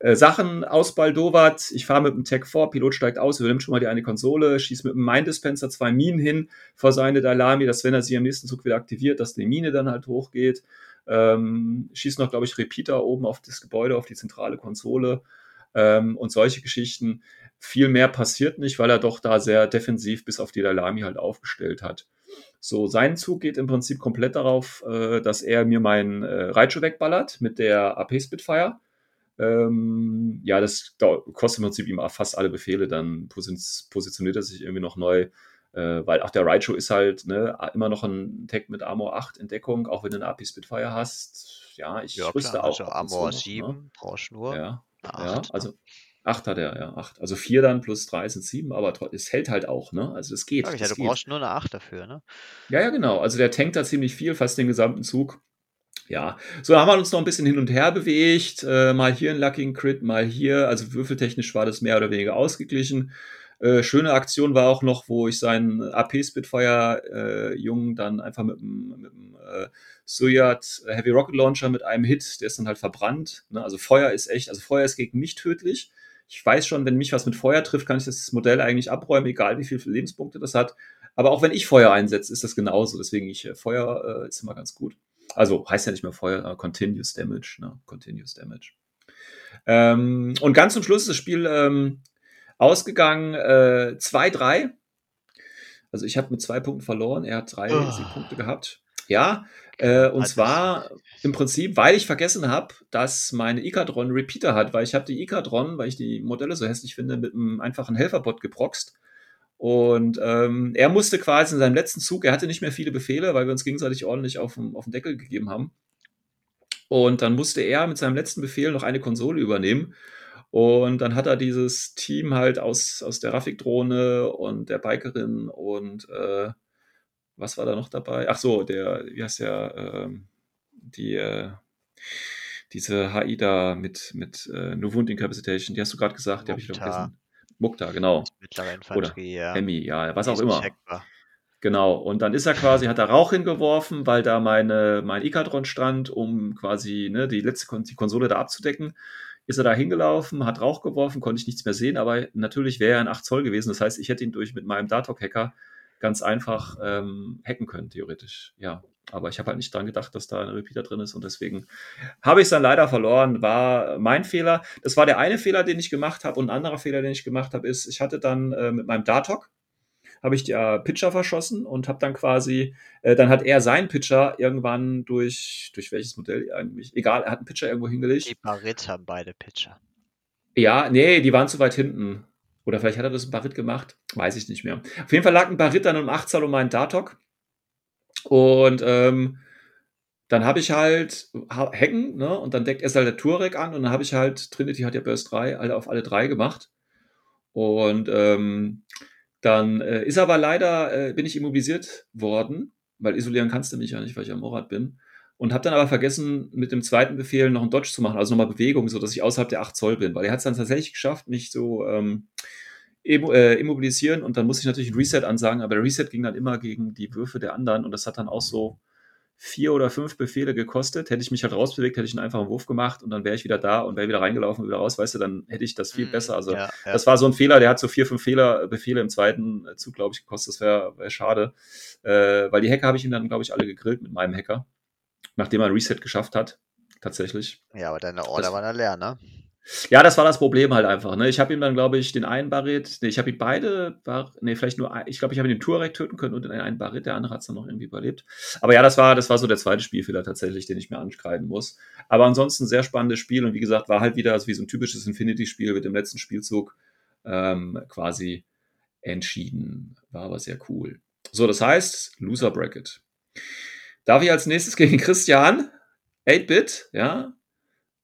äh, Sachen ausbaldowert. Ich fahre mit dem Tech 4, Pilot steigt aus, übernimmt schon mal die eine Konsole, schießt mit dem Mine Dispenser zwei Minen hin vor seine Dalami, dass wenn er sie am nächsten Zug wieder aktiviert, dass die Mine dann halt hochgeht. Ähm, schießt noch, glaube ich, Repeater oben auf das Gebäude, auf die zentrale Konsole ähm, und solche Geschichten. Viel mehr passiert nicht, weil er doch da sehr defensiv bis auf die Dalami halt aufgestellt hat. So, sein Zug geht im Prinzip komplett darauf, äh, dass er mir meinen äh, Raichu wegballert mit der AP Spitfire. Ähm, ja, das kostet im Prinzip ihm fast alle Befehle, dann positioniert er sich irgendwie noch neu, äh, weil auch der Raichu ist halt ne, immer noch ein Tag mit Armor 8 in Deckung, auch wenn du eine AP Spitfire hast. Ja, ich ja, rüste klar, auch. also Armor 7 ne? brauchst nur. Ja, ja, 8. also 8 hat er, ja, 8. Also 4 dann plus 3 sind 7, aber es hält halt auch, ne? Also es geht. Ich ja, du geht. brauchst nur eine 8 dafür, ne? Ja, ja, genau. Also der tankt da ziemlich viel, fast den gesamten Zug. Ja, so da haben wir uns noch ein bisschen hin und her bewegt. Äh, mal hier ein Lucky Crit, mal hier. Also würfeltechnisch war das mehr oder weniger ausgeglichen. Äh, schöne Aktion war auch noch, wo ich seinen AP Spitfire äh, dann einfach mit dem äh, Suyat Heavy Rocket Launcher mit einem Hit, der ist dann halt verbrannt. Ne? Also Feuer ist echt, also Feuer ist gegen mich tödlich. Ich weiß schon, wenn mich was mit Feuer trifft, kann ich das Modell eigentlich abräumen, egal wie viele Lebenspunkte das hat. Aber auch wenn ich Feuer einsetze, ist das genauso. Deswegen ich äh, Feuer äh, ist immer ganz gut. Also heißt ja nicht mehr Feuer, äh, Continuous Damage, ne? Continuous Damage. Ähm, und ganz zum Schluss ist das Spiel ähm, ausgegangen äh, 2-3. Also ich habe mit zwei Punkten verloren, er hat drei Oh. Siegpunkte gehabt. Ja, äh, und Also- zwar im Prinzip, weil ich vergessen habe, dass meine Ikadron Repeater hat, weil ich habe die Ikadron, weil ich die Modelle so hässlich finde, mit einem einfachen Helferbot geproxt. Und ähm, er musste quasi in seinem letzten Zug, er hatte nicht mehr viele Befehle, weil wir uns gegenseitig ordentlich auf den, auf den Deckel gegeben haben. Und dann musste er mit seinem letzten Befehl noch eine Konsole übernehmen. Und dann hat er dieses Team halt aus, aus der Rafik-Drohne und der Bikerin und äh, was war da noch dabei? Ach so, der, wie heißt der, ähm, die, äh, diese HI da mit, mit äh, No Wound Incapacitation, die hast du gerade gesagt, die habe ich Mukta. vergessen. Mukta, genau. Mittlere Infanterie, ja. Hemi, ja, was auch immer. Genau, und dann ist er quasi, hat er Rauch hingeworfen, weil da meine, mein Ikadron stand, um quasi ne, die letzte Kon die Konsole da abzudecken. Ist er da hingelaufen, hat Rauch geworfen, konnte ich nichts mehr sehen, aber natürlich wäre er ein 8 Zoll gewesen. Das heißt, ich hätte ihn durch mit meinem Datok-Hacker ganz einfach ähm, hacken können, theoretisch. Ja, aber ich habe halt nicht dran gedacht, dass da ein Repeater drin ist und deswegen habe ich es dann leider verloren. War mein Fehler. Das war der eine Fehler, den ich gemacht habe und ein anderer Fehler, den ich gemacht habe, ist, ich hatte dann äh, mit meinem Datok habe ich der Pitcher verschossen und habe dann quasi, äh, dann hat er seinen Pitcher irgendwann durch, durch welches Modell eigentlich, egal, er hat einen Pitcher irgendwo hingelegt. Die Barit haben beide Pitcher. Ja, nee, die waren zu weit hinten. Oder vielleicht hat er das ein Barit gemacht, weiß ich nicht mehr. Auf jeden Fall lag ein Barit dann um 8 Zoll um meinen Datok. Und ähm, dann habe ich halt ha- Hacken, ne? Und dann deckt erst halt der Turek an und dann habe ich halt, Trinity hat ja Burst 3, alle auf alle drei gemacht. Und ähm, dann äh, ist aber leider, äh, bin ich immobilisiert worden, weil isolieren kannst du mich ja nicht, weil ich am Morat bin. Und habe dann aber vergessen, mit dem zweiten Befehl noch einen Dodge zu machen, also nochmal Bewegung, so dass ich außerhalb der 8 Zoll bin. Weil er hat es dann tatsächlich geschafft, mich so ähm, äh, immobilisieren und dann musste ich natürlich ein Reset ansagen, aber der Reset ging dann immer gegen die Würfe der anderen und das hat dann auch so vier oder fünf Befehle gekostet. Hätte ich mich halt rausbewegt, hätte ich einen einfachen Wurf gemacht und dann wäre ich wieder da und wäre wieder reingelaufen und wieder raus, weißt du, dann hätte ich das viel Mhm, besser. Also ja, ja. das war so ein Fehler, der hat so vier, fünf Fehler, Befehle im zweiten Zug, glaube ich, gekostet. Das wäre wär schade. Äh, weil die Hacker habe ich ihm dann, glaube ich, alle gegrillt mit meinem Hacker. Nachdem er ein Reset geschafft hat. Tatsächlich. ja, aber deine Order Das- waren ja leer, ne? Ja, das war das Problem halt einfach. Ne? Ich habe ihm dann, glaube ich, den einen Barret, nee, ich habe ihn beide, Bar, nee, vielleicht nur, ein, ich glaube, ich habe ihn den Turek töten können und den einen Barret, der andere hat es dann noch irgendwie überlebt. Aber ja, das war, das war so der zweite Spielfehler tatsächlich, den ich mir anschreiben muss. Aber ansonsten sehr spannendes Spiel und wie gesagt, war halt wieder so wie so ein typisches Infinity-Spiel mit dem letzten Spielzug ähm, quasi entschieden. War aber sehr cool. So, das heißt, Loser Bracket. Darf ich als nächstes gegen Christian, 8-Bit, ja,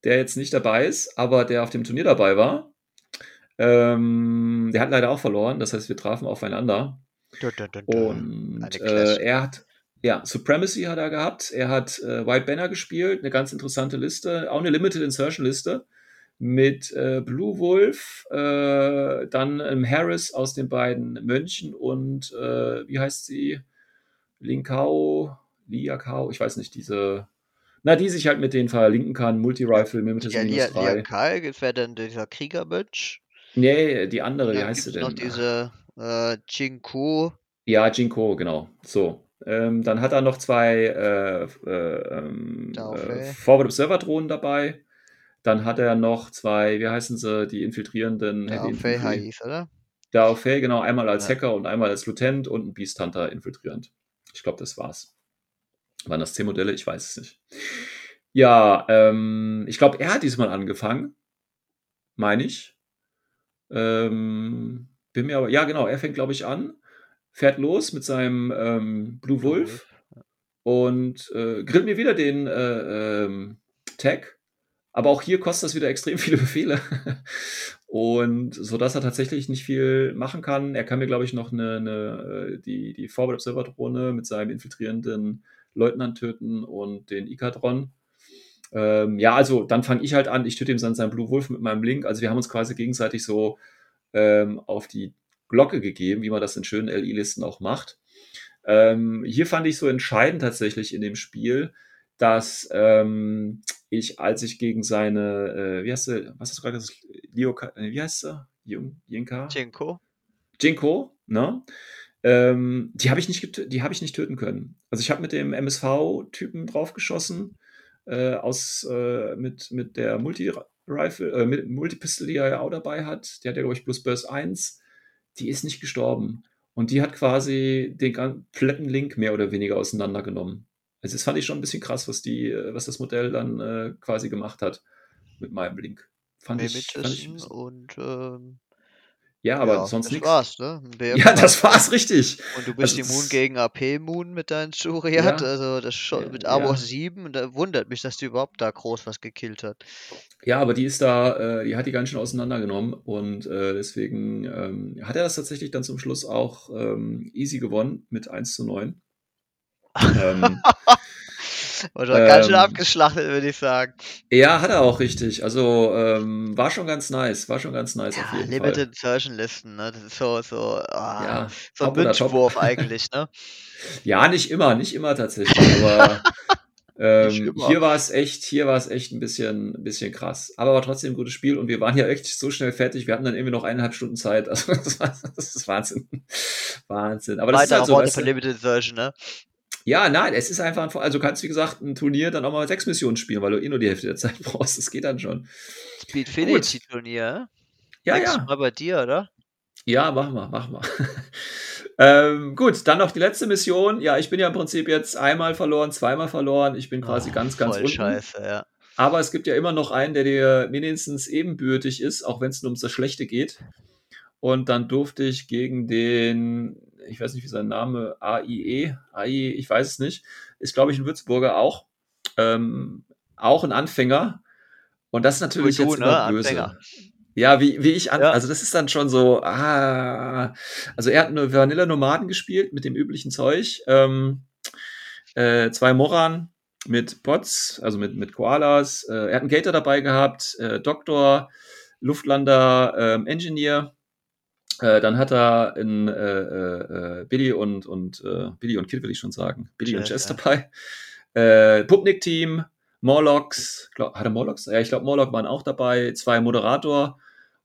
der jetzt nicht dabei ist, aber der auf dem Turnier dabei war. Ähm, der hat leider auch verloren, das heißt, wir trafen aufeinander. Dun, dun, dun. Und äh, er hat, ja, Supremacy hat er gehabt. Er hat äh, White Banner gespielt, eine ganz interessante Liste, auch eine Limited Insertion Liste mit äh, Blue Wolf, äh, dann ähm, Harris aus den beiden Mönchen und äh, wie heißt sie? Linkau, Liakau, ich weiß nicht, diese Na, die sich halt mit denen verlinken kann. Multi-Rifle, Mimetism Ja, minus Lia, Lia 3. Kai, das wäre dann dieser Kriegermensch. Nee, die andere, wie heißt sie gibt's noch denn? diese äh, Jinku. Ja, Jinko, genau. So. Ähm, dann hat er noch zwei äh, äh, ähm, äh. Forward Observer Drohnen dabei. Dann hat er noch zwei, wie heißen sie, die infiltrierenden Der Heavy auf Fei Infantry. hieß, oder? Da auf Fay, genau, einmal als Ja. Hacker und einmal als Lieutenant und ein Beast Hunter infiltrierend. Ich glaube, das war's. Waren das zehn Modelle? Ich weiß es nicht. Ja, ähm, ich glaube, er hat diesmal angefangen. Meine ich. Ähm, bin mir aber, ja, genau, er fängt, glaube ich, an, fährt los mit seinem ähm, Blue Wolf und äh, grillt mir wieder den äh, ähm, Tag. Aber auch hier kostet das wieder extrem viele Befehle. und so dass er tatsächlich nicht viel machen kann. Er kann mir, glaube ich, noch eine, eine, äh, die, die Forward Observer Drohne mit seinem infiltrierenden Leutnant töten und den Ikadron. Ähm, ja, also dann fange ich halt an. Ich töte ihm dann seinen Blue Wolf mit meinem Link. Also wir haben uns quasi gegenseitig so ähm, auf die Glocke gegeben, wie man das in schönen LI-Listen auch macht. Ähm, hier fand ich so entscheidend tatsächlich in dem Spiel, dass ähm, ich, als ich gegen seine, äh, wie heißt sie, was hast du gerade gesagt, Leo, äh, wie heißt Jinka? Jinko. Jinko, ne? Ähm, die habe ich nicht, die habe ich nicht töten können. Also ich habe mit dem MSV-Typen draufgeschossen, äh, aus, äh, mit, mit der Multi-Rifle, äh, mit Multipistol, die er ja auch dabei hat. Die hat ja, glaube ich, plus Burst 1. Die ist nicht gestorben. Und die hat quasi den kompletten Link mehr oder weniger auseinandergenommen. Also das fand ich schon ein bisschen krass, was die, was das Modell dann äh, quasi gemacht hat mit meinem Link. Fand ich, fand ich und ähm, ja, aber ja, sonst das nichts. war's, ne? Ja, das war's richtig. Und du bist Also immun gegen AP-Moon mit deinen Shuriat, Ja. also das schon Ja, mit ja. Amos 7, und da wundert mich, dass die überhaupt da groß was gekillt hat. Ja, aber die ist da, äh, die hat die ganz schön auseinandergenommen und äh, deswegen ähm, hat er das tatsächlich dann zum Schluss auch ähm, easy gewonnen mit 1 zu 9. ähm, Und war ganz schön Ähm, abgeschlachtet, würde ich sagen. ja, hat er auch richtig. Also ähm, war schon ganz nice, war schon ganz nice auf Ja, jeden Limited Insertion Listen, ne? Das ist so, so, ah, Ja, so ein. Münzwurf eigentlich, ne? Fall. Ja, nicht immer, nicht immer tatsächlich, aber ähm, hier war es echt, hier war es echt ein bisschen, ein bisschen krass. Aber war trotzdem ein gutes Spiel und wir waren ja echt so schnell fertig. Wir hatten dann irgendwie noch eineinhalb Stunden Zeit. Also das, war, das ist Wahnsinn. Wahnsinn. Aber das ist Weitere halt so, weißt du, Limited Insertion, ne? Ja, nein, es ist einfach, ein, also du kannst, wie gesagt, ein Turnier dann auch mal sechs Missionen spielen, weil du eh nur die Hälfte der Zeit brauchst. Das geht dann schon. Speedfinity Turnier. Ja, Nächstes ja. Mal bei dir, oder? Ja, mach mal, mach mal. ähm, gut, dann noch die letzte Mission. Ja, ich bin ja im Prinzip jetzt einmal verloren, zweimal verloren. Ich bin quasi Oh, ganz, ganz voll unten. scheiße, ja. Aber es gibt ja immer noch einen, der dir mindestens ebenbürtig ist, auch wenn es nur ums das Schlechte geht. Und dann durfte ich gegen den, ich weiß nicht, wie sein Name, AIE, AIE, ich weiß es nicht, ist, glaube ich, ein Würzburger auch, ähm, auch ein Anfänger. Und das ist natürlich du, jetzt ne? böse. Anfänger. Ja, wie, wie ich an, Ja. also das ist dann schon so, ah, also er hat eine Vanilla Nomaden gespielt mit dem üblichen Zeug, ähm, äh, zwei Moran mit Bots, also mit, mit Koalas, äh, er hat einen Gator dabei gehabt, äh, Doktor, Luftlander, ähm, Engineer, äh, dann hat er einen, äh, äh, äh, Billy und, und äh, Billy und Kid will ich schon sagen, Billy und Jess, ja. dabei, äh, Pupnik-Team, Morlocks, glaub, hat er Morlocks? Ja, ich glaube, Morlock waren auch dabei, zwei Moderator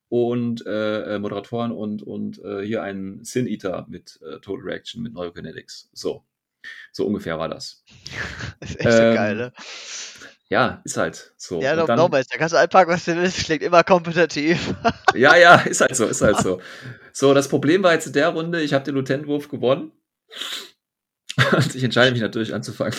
und Moderatoren und, und hier ein Sin Eater mit Total Reaction, mit Neurokinetics. So. So ungefähr war das. Das ist echt Ähm, geil, ne? Ja, ist halt so. Ja, no, dann- nochmals, da kannst du einpacken, was du willst, klingt immer kompetitiv. Ja, ja, ist halt so, ist halt so. So, das Problem war jetzt in der Runde, ich habe den Lutentwurf gewonnen. Und ich entscheide mich natürlich anzufangen.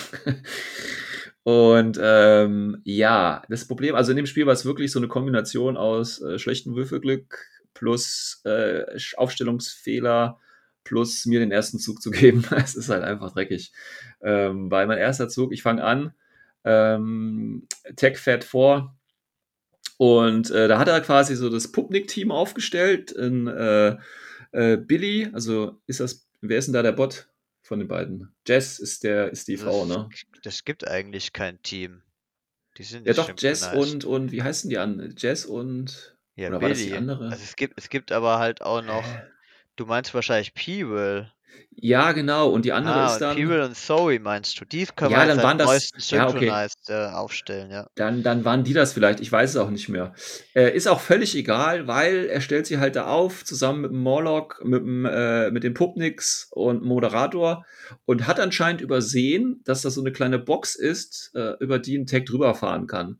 Und ähm, ja, das Problem, also in dem Spiel war es wirklich so eine Kombination aus äh, schlechtem Würfelglück plus äh, Aufstellungsfehler plus mir den ersten Zug zu geben. Es ist halt einfach dreckig. Ähm, weil mein erster Zug, ich fange an, ähm, Tech fährt vor, und äh, da hat er quasi so das Pupnik-Team aufgestellt. In, äh, äh, Billy, also ist das, wer ist denn da der Bot von den beiden? Jess ist der, ist die Frau, ne? Das, das gibt eigentlich kein Team. Die sind Ja doch, Jess und, und wie heißen die an? Jess und ja, oder war das die Billy. andere? Also es gibt, es gibt aber halt auch noch Hä? Du meinst wahrscheinlich Pewell. Ja, genau. Und die andere Ah, ist dann. Pewell und Zoe meinst du. Die können Ja, wir dann waren das- neuesten ja, okay. Äh, aufstellen, ja. Dann, dann waren die das vielleicht, ich weiß es auch nicht mehr. Äh, ist auch völlig egal, weil er stellt sie halt da auf, zusammen mit dem Morlock, mit dem, äh, mit den Pupniks und dem Moderator und hat anscheinend übersehen, dass das so eine kleine Box ist, äh, über die ein Tag drüber fahren kann.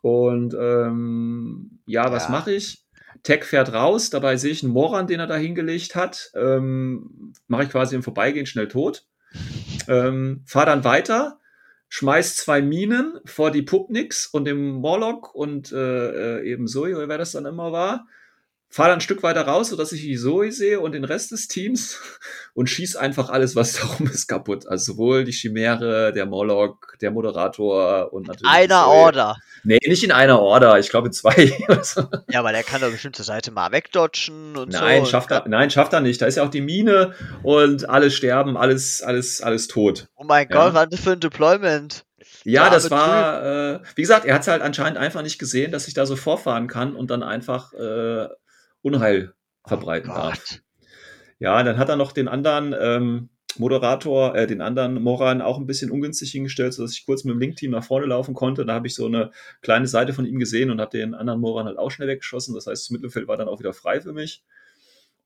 Und ähm, ja, was Ja. mache ich? Tag fährt raus, dabei sehe ich einen Moran, den er da hingelegt hat. Ähm, mache ich quasi im Vorbeigehen schnell tot. Ähm, fahr dann weiter, schmeiß zwei Minen vor die Pupniks und dem Morlock und äh, äh, eben Zoe, wer das dann immer war. Fahr dann ein Stück weiter raus, sodass ich die Zoe sehe und den Rest des Teams und schieß einfach alles, was darum ist, kaputt. Also sowohl die Chimäre, der Morlock, der Moderator und natürlich. Einer Zoe. Order. Nee, nicht in einer Order, ich glaube in zwei. Ja, aber der kann doch bestimmt zur Seite mal wegdodgen und so. nein, und schafft er, nein, schafft er nicht. Da ist ja auch die Mine und alle sterben, alles, alles, alles tot. Oh mein Ja. Gott, was für ein Deployment? Ja, das war, äh, wie gesagt, er hat es halt anscheinend einfach nicht gesehen, dass ich da so vorfahren kann und dann einfach äh, Unheil verbreiten oh darf. Ja, dann hat er noch den anderen ähm, Moderator, äh, den anderen Moran auch ein bisschen ungünstig hingestellt, sodass ich kurz mit dem Link-Team nach vorne laufen konnte. Da habe ich so eine kleine Seite von ihm gesehen und habe den anderen Moran halt auch schnell weggeschossen. Das heißt, das Mittelfeld war dann auch wieder frei für mich.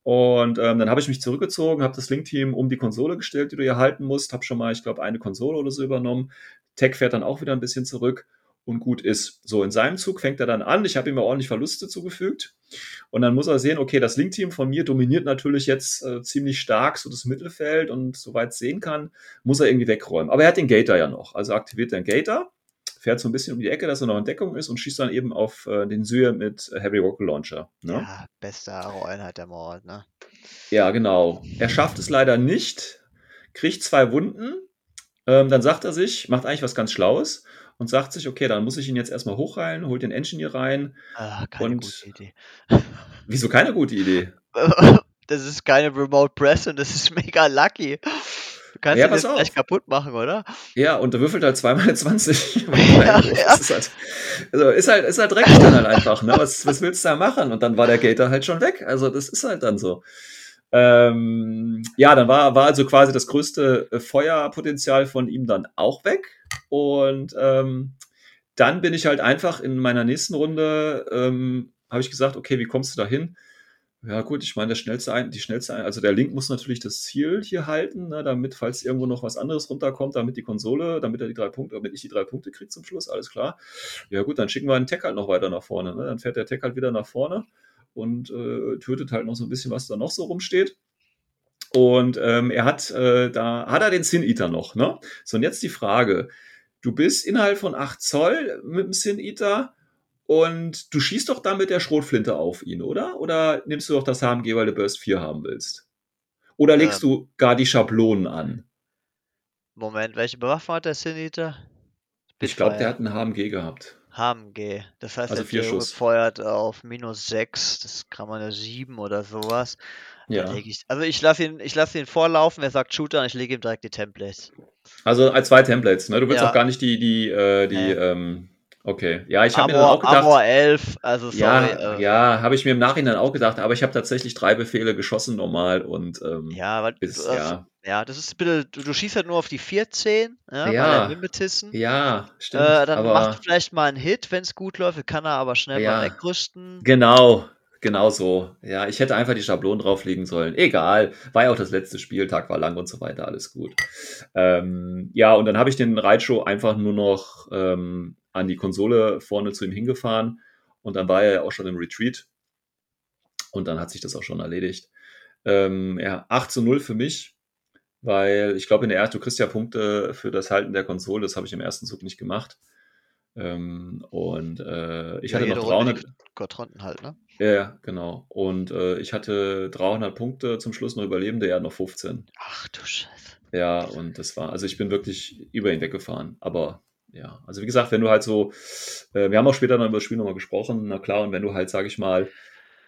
Und ähm, dann habe ich mich zurückgezogen, habe das Link-Team um die Konsole gestellt, die du hier halten musst. Habe schon mal, ich glaube, eine Konsole oder so übernommen. Tech fährt dann auch wieder ein bisschen zurück und gut ist. So, in seinem Zug fängt er dann an. Ich habe ihm ja ordentlich Verluste zugefügt. Und dann muss er sehen, okay, das Link-Team von mir dominiert natürlich jetzt äh, ziemlich stark so das Mittelfeld und soweit es sehen kann, muss er irgendwie wegräumen. Aber er hat den Gator ja noch. Also aktiviert den Gator, fährt so ein bisschen um die Ecke, dass er noch in Deckung ist und schießt dann eben auf äh, den Syr mit Heavy Rocket Launcher. Ne? Ja, beste Aro-Einheit der Mord, ne? Ja, genau. Er schafft es leider nicht, kriegt zwei Wunden. Ähm, dann sagt er sich, macht eigentlich was ganz Schlaues und sagt sich, okay, dann muss ich ihn jetzt erstmal hochheilen, holt den Engineer rein. Ah, keine Und- gute Idee. Wieso keine gute Idee? Das ist keine Remote Press und das ist mega lucky. Du kannst Ja, ihn jetzt gleich kaputt machen, oder? Ja, und der würfelt halt zweimal 20. Ja, ja. Ist, halt, also ist halt, ist halt dreckig dann halt einfach, ne? Was, was willst du da machen? Und dann war der Gator halt schon weg. Also das ist halt dann so. Ähm, ja, dann war, war also quasi das größte äh, Feuerpotenzial von ihm dann auch weg. Und ähm, dann bin ich halt einfach in meiner nächsten Runde, ähm, habe ich gesagt, okay, wie kommst du da hin? Ja, gut, ich meine, der schnellste ein, die schnellste ein, also der Link muss natürlich das Ziel hier halten, ne, damit, falls irgendwo noch was anderes runterkommt, damit die Konsole, damit er die drei Punkte, damit ich die drei Punkte kriege zum Schluss, alles klar. Ja, gut, dann schicken wir den Tech halt noch weiter nach vorne. Ne? Dann fährt der Tech halt wieder nach vorne und äh, tötet halt noch so ein bisschen, was da noch so rumsteht. Und ähm, er hat, äh, da hat er den Sin Eater noch, ne? So, und jetzt die Frage. Du bist innerhalb von 8 Zoll mit dem Sin Eater und du schießt doch dann mit der Schrotflinte auf ihn, oder? Oder nimmst du doch das HMG, weil du Burst 4 haben willst? Oder legst Ähm. du gar die Schablonen an? Moment, welche Bewaffnung hat der Siniter? Ich glaube, der hat einen HMG gehabt. HMG. Das heißt, Also der Schuss. feuert auf minus 6, das kann man ja 7 oder sowas. Ja. ich, also ich lasse ihn, ich lasse ihn vorlaufen, er sagt Shooter und ich lege ihm direkt die Templates. Also als zwei Templates, ne? Du willst Ja. auch gar nicht die, die, äh, die, Nee. ähm, okay. Ja, ich habe mir dann auch gedacht. Armor 11, also sorry. ja, äh, ja, habe ich mir im Nachhinein auch gedacht, aber ich habe tatsächlich drei Befehle geschossen normal und ähm, ja, ist, du, also, ja, ja, das ist ein bisschen, du, du schießt halt nur auf die 14, ja, Ja. bei der Mimetissen. ja, stimmt. Äh, dann aber macht vielleicht mal einen Hit, wenn es gut läuft, kann er aber schnell Ja. mal wegrüsten. genau, genau so. Ja, ich hätte einfach die Schablonen drauflegen sollen. Egal, war ja auch das letzte Spiel, Tag war lang und so weiter, alles gut. Ähm, ja, und dann habe ich den Reitshow einfach nur noch ähm, an die Konsole vorne zu ihm hingefahren und dann war er ja auch schon im Retreat und dann hat sich das auch schon erledigt. Ähm, ja, 8 zu 0 für mich, weil ich glaube, in der ersten, du kriegst ja Punkte für das Halten der Konsole, das habe ich im ersten Zug nicht gemacht. Ähm, und äh, ich Ja, hatte noch Runde 300, Quadranten halt, ne? ja, ja, genau. Und äh, ich hatte 300 Punkte zum Schluss noch Überlebende, er hat noch 15. Ach du Scheiße. Ja, und das war, also ich bin wirklich über ihn weggefahren. Aber ja, also wie gesagt, wenn du halt so, äh, wir haben auch später noch über das Spiel nochmal gesprochen, na klar, und wenn du halt, sag ich mal,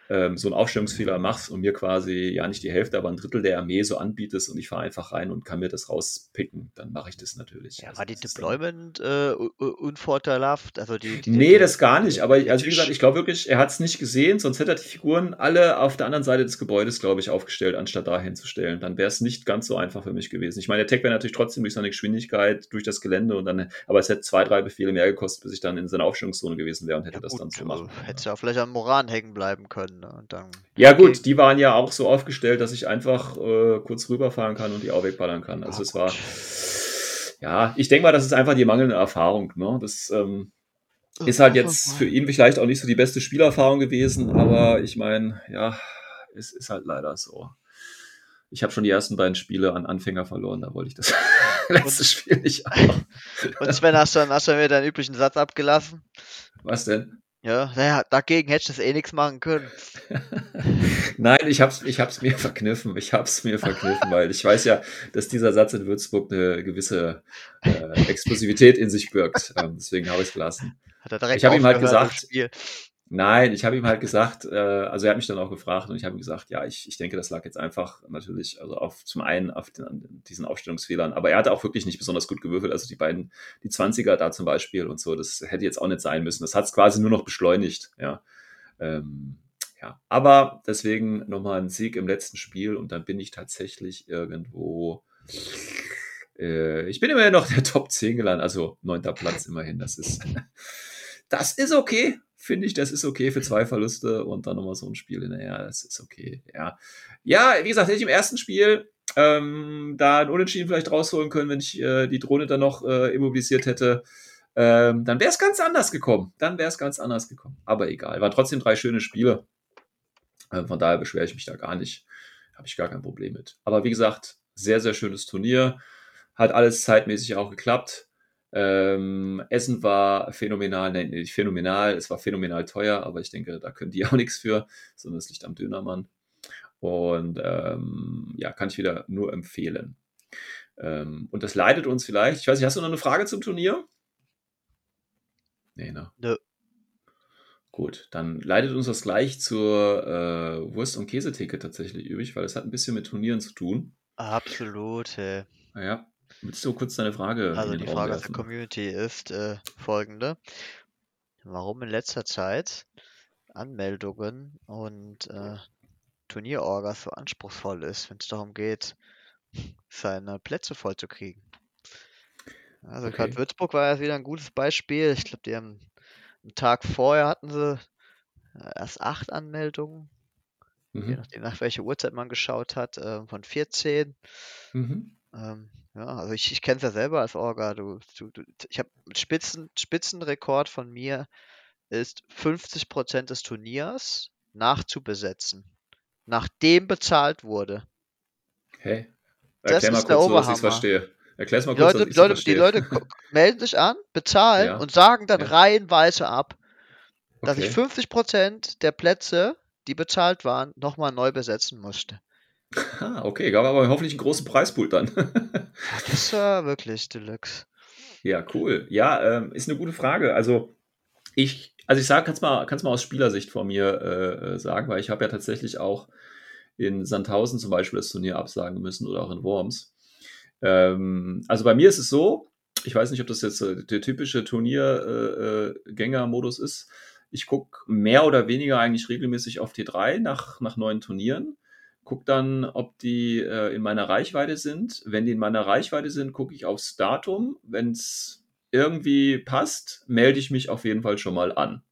ähm, so einen Aufstellungsfehler machst und mir quasi ja nicht die Hälfte, aber ein Drittel der Armee so anbietest und ich fahre einfach rein und kann mir das rauspicken, dann mache ich das natürlich. Ja, Also war die Deployment äh, unvorteilhaft? Also die, die, Nee, die, das gar nicht. Aber also wie gesagt, ich glaube wirklich, er hat es nicht gesehen, sonst hätte er die Figuren alle auf der anderen Seite des Gebäudes, glaube ich, aufgestellt, anstatt da hinzustellen. Dann wäre es nicht ganz so einfach für mich gewesen. Ich meine, der Tech wäre natürlich trotzdem durch seine Geschwindigkeit, durch das Gelände und dann, aber es hätte zwei, drei Befehle mehr gekostet, bis ich dann in seiner Aufstellungszone gewesen wäre und hätte ja, das gut, dann so machen können. hättest ja auch vielleicht am Moran hängen bleiben können. Ne? Und dann, Ja gut, die waren ja auch so aufgestellt, dass ich einfach äh, kurz rüberfahren kann und die auch wegballern kann. Also Ah, es war, gut. ja, ich denke mal, das ist einfach die mangelnde Erfahrung. Ne? Das ähm, ist halt jetzt für ihn vielleicht auch nicht so die beste Spielerfahrung gewesen, aber ich meine, ja, es ist halt leider so. Ich habe schon die ersten beiden Spiele an Anfänger verloren, da wollte ich das letzte Spiel nicht auch. Und Sven, hast du hast du wieder deinen üblichen Satz abgelassen? Was denn? Ja, naja, dagegen hättest du das eh nichts machen können. Nein, ich hab's, ich hab's mir verkniffen. Ich hab's mir verkniffen, weil ich weiß ja, dass dieser Satz in Würzburg eine gewisse äh, Explosivität in sich birgt. Ähm, deswegen habe ich es gelassen. Hat er direkt Ich hab ihm halt gesagt. Nein, ich habe ihm halt gesagt, äh, also er hat mich dann auch gefragt und ich habe ihm gesagt, ja, ich, ich denke, das lag jetzt einfach natürlich, also auf zum einen auf den, an diesen Aufstellungsfehlern, aber er hatte auch wirklich nicht besonders gut gewürfelt. Also die beiden, die 20er da zum Beispiel und so, das hätte jetzt auch nicht sein müssen. Das hat es quasi nur noch beschleunigt, ja. Ähm, ja, aber deswegen nochmal ein Sieg im letzten Spiel und dann bin ich tatsächlich irgendwo. Äh, ich bin immerhin noch der Top 10 gelandet, also neunter Platz immerhin. Das ist, das ist okay, finde ich. Das ist okay für zwei Verluste und dann nochmal so ein Spiel hinterher. Das ist okay, ja. Ja, wie gesagt, hätte ich im ersten Spiel ähm, da ein Unentschieden vielleicht rausholen können, wenn ich äh, die Drohne dann noch äh, immobilisiert hätte. Ähm, dann wäre es ganz anders gekommen. Dann wäre es ganz anders gekommen. Aber egal. Waren trotzdem drei schöne Spiele. Äh, von daher beschwere ich mich da gar nicht. Habe ich gar kein Problem mit. Aber wie gesagt, sehr, sehr schönes Turnier. Hat alles zeitmäßig auch geklappt. Ähm, Essen war phänomenal, nein, nicht phänomenal, es war phänomenal teuer, aber ich denke, da können die auch nichts für, sondern es liegt am Dönermann. Und ähm, ja, kann ich wieder nur empfehlen. Ähm, und das leitet uns vielleicht, ich weiß nicht, hast du noch eine Frage zum Turnier? Nee, ne? Nö. Gut, dann leitet uns das gleich zur äh, Wurst- und Käsetheke tatsächlich übrig, weil es hat ein bisschen mit Turnieren zu tun. Absolut. Äh. Willst du kurz deine Frage Also die Raum Frage aus der werfen? Community ist äh, folgende. Warum in letzter Zeit Anmeldungen und äh, Turnierorgas so anspruchsvoll ist, wenn es darum geht, seine Plätze voll zu kriegen? Also gerade Okay. Würzburg war ja wieder ein gutes Beispiel. Ich glaube, die haben einen Tag vorher hatten sie äh, erst acht Anmeldungen, je Mhm. nachdem nach welcher Uhrzeit man geschaut hat, äh, von 14. Mhm. Ähm, ja, also ich, ich kenne es ja selber als Orga. Du, du, du, ich habe Spitzen, Spitzenrekord von mir ist 50% des Turniers nachzubesetzen, nachdem bezahlt wurde. Hey, Das erklär mal ist der kurz, so, dass ich verstehe. Erklär es mal Die kurz, Leute, dass die ich Leute, die melden sich an, bezahlen Ja. und sagen dann Ja. reihenweise ab, dass ich Okay. 50% der Plätze, die bezahlt waren, nochmal neu besetzen musste. Ah, okay, gab aber hoffentlich einen großen Preispool dann. Das war wirklich Deluxe. Ja, cool. Ja, ähm, ist eine gute Frage. Also ich, also ich sage, kannst mal, kannst mal aus Spielersicht von mir äh, äh, sagen, weil ich habe ja tatsächlich auch in Sandhausen zum Beispiel das Turnier absagen müssen oder auch in Worms. Ähm, also bei mir ist es so, ich weiß nicht, ob das jetzt äh, der typische Turniergänger-Modus ist. Ich gucke mehr oder weniger eigentlich regelmäßig auf T3 nach, nach neuen Turnieren. Guck dann, ob die äh, in meiner Reichweite sind. Wenn die in meiner Reichweite sind, gucke ich aufs Datum. Wenn es irgendwie passt, melde ich mich auf jeden Fall schon mal an.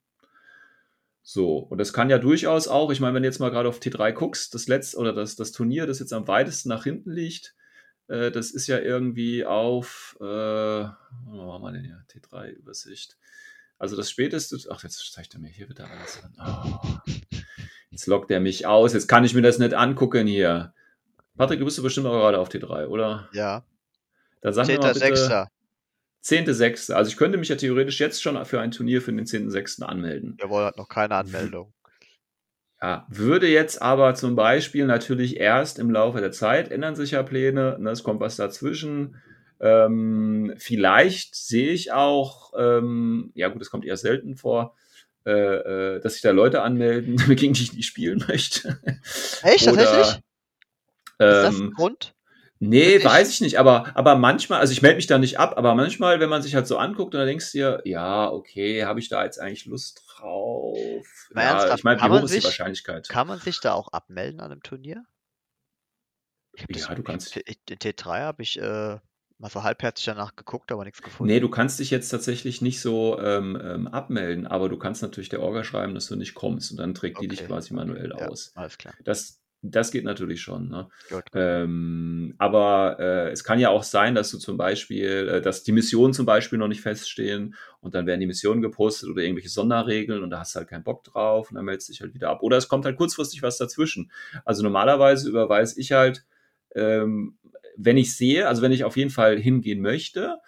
So, und das kann ja durchaus auch, ich meine, wenn du jetzt mal gerade auf T3 guckst, das letzte oder das, das Turnier, das jetzt am weitesten nach hinten liegt, äh, das ist ja irgendwie auf, äh, machen wir denn hier? T3-Übersicht. Also das späteste, ach, jetzt zeigt er mir hier wieder alles an. Oh, jetzt lockt er mich aus, jetzt kann ich mir das nicht angucken hier. Patrick, du bist bestimmt auch gerade auf T3, oder? Ja. Dann sag mir mal bitte. 10.6. 10.6. Also ich könnte mich ja theoretisch jetzt schon für ein Turnier für den 10.6. anmelden. Jawohl, hat noch keine Anmeldung. Ja, würde jetzt aber zum Beispiel natürlich erst im Laufe der Zeit ändern sich ja Pläne, ne, es kommt was dazwischen. Ähm, vielleicht sehe ich auch, ähm, ja gut, das kommt eher selten vor, äh, äh, dass sich da Leute anmelden, gegen die ich nicht spielen möchte. Echt, Oder, tatsächlich? Ist das ein Ähm, Grund? nee, Wirklich? weiß ich nicht, aber, aber manchmal, also ich melde mich da nicht ab, aber manchmal, wenn man sich halt so anguckt und dann denkst du dir, ja, okay, habe ich da jetzt eigentlich Lust drauf? Mal Ja, ich meine, wie hoch man ist die Wahrscheinlichkeit? Kann man sich da auch abmelden an einem Turnier? Ich das- Ja, du kannst. ich- Den T3 habe ich äh, mal so halbherzig danach geguckt, aber nichts gefunden. Nee, du kannst dich jetzt tatsächlich nicht so ähm, ähm, abmelden, aber du kannst natürlich der Orga schreiben, dass du nicht kommst und dann trägt die dich Okay, quasi manuell Ja, aus. alles klar. Das, das geht natürlich schon. Ne? Gut, gut. Ähm, aber äh, es kann ja auch sein, dass du zum Beispiel, äh, dass die Missionen zum Beispiel noch nicht feststehen und dann werden die Missionen gepostet oder irgendwelche Sonderregeln und da hast du halt keinen Bock drauf und dann meldest du dich halt wieder ab. Oder es kommt halt kurzfristig was dazwischen. Also normalerweise überweise ich halt, ähm, wenn ich sehe, also wenn ich auf jeden Fall hingehen möchte,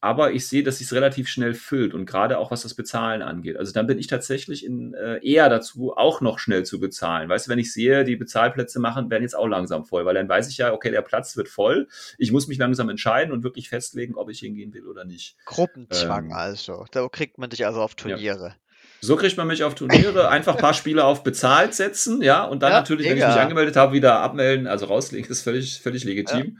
aber ich sehe, dass sich es relativ schnell füllt und gerade auch was das Bezahlen angeht. Also dann bin ich tatsächlich in, äh, eher dazu, auch noch schnell zu bezahlen. Weißt du, wenn ich sehe, die Bezahlplätze machen, werden jetzt auch langsam voll, weil dann weiß ich ja, okay, der Platz wird voll. Ich muss mich langsam entscheiden und wirklich festlegen, ob ich hingehen will oder nicht. Gruppenzwang ähm, also. Da kriegt man dich also auf Turniere. So kriegt man mich auf Turniere, einfach ein paar Spiele auf bezahlt setzen, ja, und dann Ja, natürlich, wenn ich mega. mich angemeldet habe, wieder abmelden, also rauslegen, ist völlig, völlig legitim.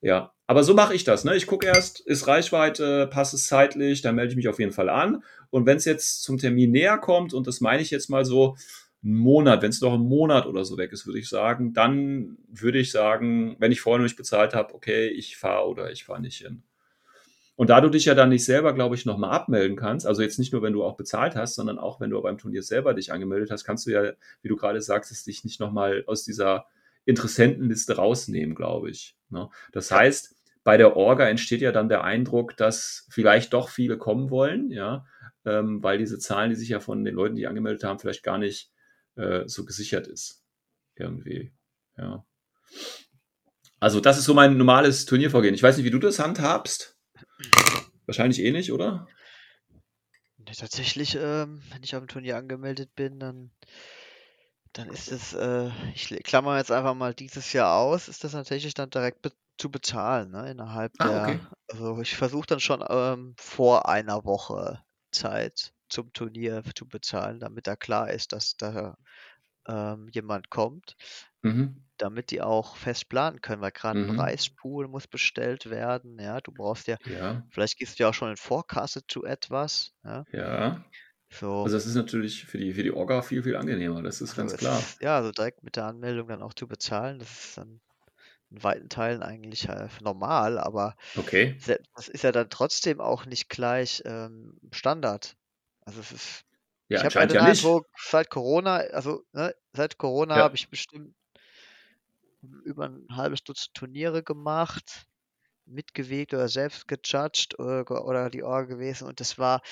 Ja. aber so mache ich das, ne? Ich gucke erst, ist Reichweite, passt es zeitlich, dann melde ich mich auf jeden Fall an. Und wenn es jetzt zum Termin näher kommt, und das meine ich jetzt mal so, einen Monat, wenn es noch einen Monat oder so weg ist, würde ich sagen, dann würde ich sagen, wenn ich vorher noch nicht bezahlt habe, okay, ich fahre oder ich fahre nicht hin. Und da du dich ja dann nicht selber, glaube ich, nochmal abmelden kannst, also jetzt nicht nur, wenn du auch bezahlt hast, sondern auch, wenn du beim Turnier selber dich angemeldet hast, kannst du ja, wie du gerade sagst, dich nicht nochmal aus dieser Interessentenliste rausnehmen, glaube ich. Ne? Das heißt, bei der Orga entsteht ja dann der Eindruck, dass vielleicht doch viele kommen wollen, ja, ähm, weil diese Zahlen, die sich ja von den Leuten, die angemeldet haben, vielleicht gar nicht äh, so gesichert ist. Irgendwie, ja. Also, das ist so mein normales Turniervorgehen. Ich weiß nicht, wie du das handhabst. Wahrscheinlich eh nicht, oder? Tatsächlich, ähm, wenn ich auf dem Turnier angemeldet bin, dann, dann ist es, äh, ich klammer jetzt einfach mal dieses Jahr aus, ist das tatsächlich dann direkt be zu bezahlen, ne? Innerhalb Ah, der, okay. also ich versuche dann schon ähm, vor einer Woche Zeit zum Turnier zu bezahlen, damit da klar ist, dass da ähm, jemand kommt, Mhm. damit die auch fest planen können, weil gerade ein Mhm. Reispool muss bestellt werden, ja, du brauchst ja, Ja, vielleicht gehst du ja auch schon in Forecasted zu etwas, ja, ja. so. Also, das ist natürlich für die, für die Orga viel, viel angenehmer. Das ist Also ganz es klar. ist, ja, also direkt mit der Anmeldung dann auch zu bezahlen, das ist dann in weiten Teilen eigentlich äh, normal, aber Okay. se- das ist ja dann trotzdem auch nicht gleich ähm, Standard. Also es ist, Ja, ich habe ja anscheinend den ja nicht. Eindruck, seit Corona, also ne, seit Corona Ja. habe ich bestimmt über ein halbes Dutzend Turniere gemacht, mitgewegt oder selbst gejudged oder, oder die Orga gewesen und das war,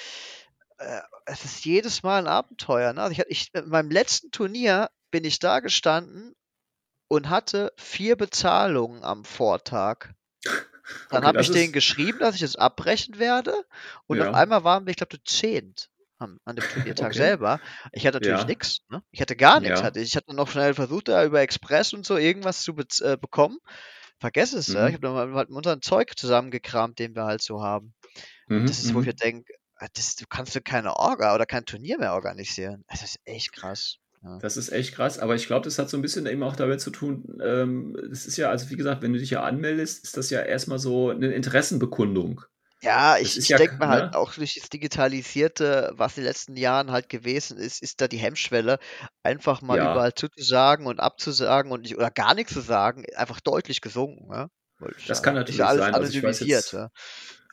äh, es ist jedes Mal ein Abenteuer. Ne? Also ich, hatte- ich, in meinem letzten Turnier bin ich da gestanden und hatte vier Bezahlungen am Vortag. Dann Okay, habe ich denen geschrieben, dass ich es abbrechen werde und auf ja, einmal waren wir, ich glaube, zu zehnt am, an dem Turniertag okay. selber. Ich hatte natürlich Ja, nichts. Ne? Ich hatte gar nichts. ja. Hatte, ich hatte noch schnell versucht, da über Express und so irgendwas zu bez äh, bekommen. Vergess es, ja. Ich Mhm. habe dann halt unseren Zeug zusammengekramt, den wir halt so haben. Und das Mhm. ist, wo ich mir Mhm. denke, das, du kannst du keine Orga oder kein Turnier mehr organisieren. Das ist echt krass. Ja. Das ist echt krass, aber ich glaube, das hat so ein bisschen eben auch damit zu tun, ähm, das ist ja, also wie gesagt, wenn du dich ja anmeldest, ist das ja erstmal so eine Interessenbekundung. Ja, ich, ich ja, denke halt ne? auch durch das Digitalisierte, was in den letzten Jahren halt gewesen ist, ist da die Hemmschwelle, einfach mal Ja, überall zuzusagen und abzusagen und nicht, oder gar nichts zu sagen, einfach deutlich gesunken, ist das kann ja, ja natürlich alles sein. Also ich weiß jetzt, ja.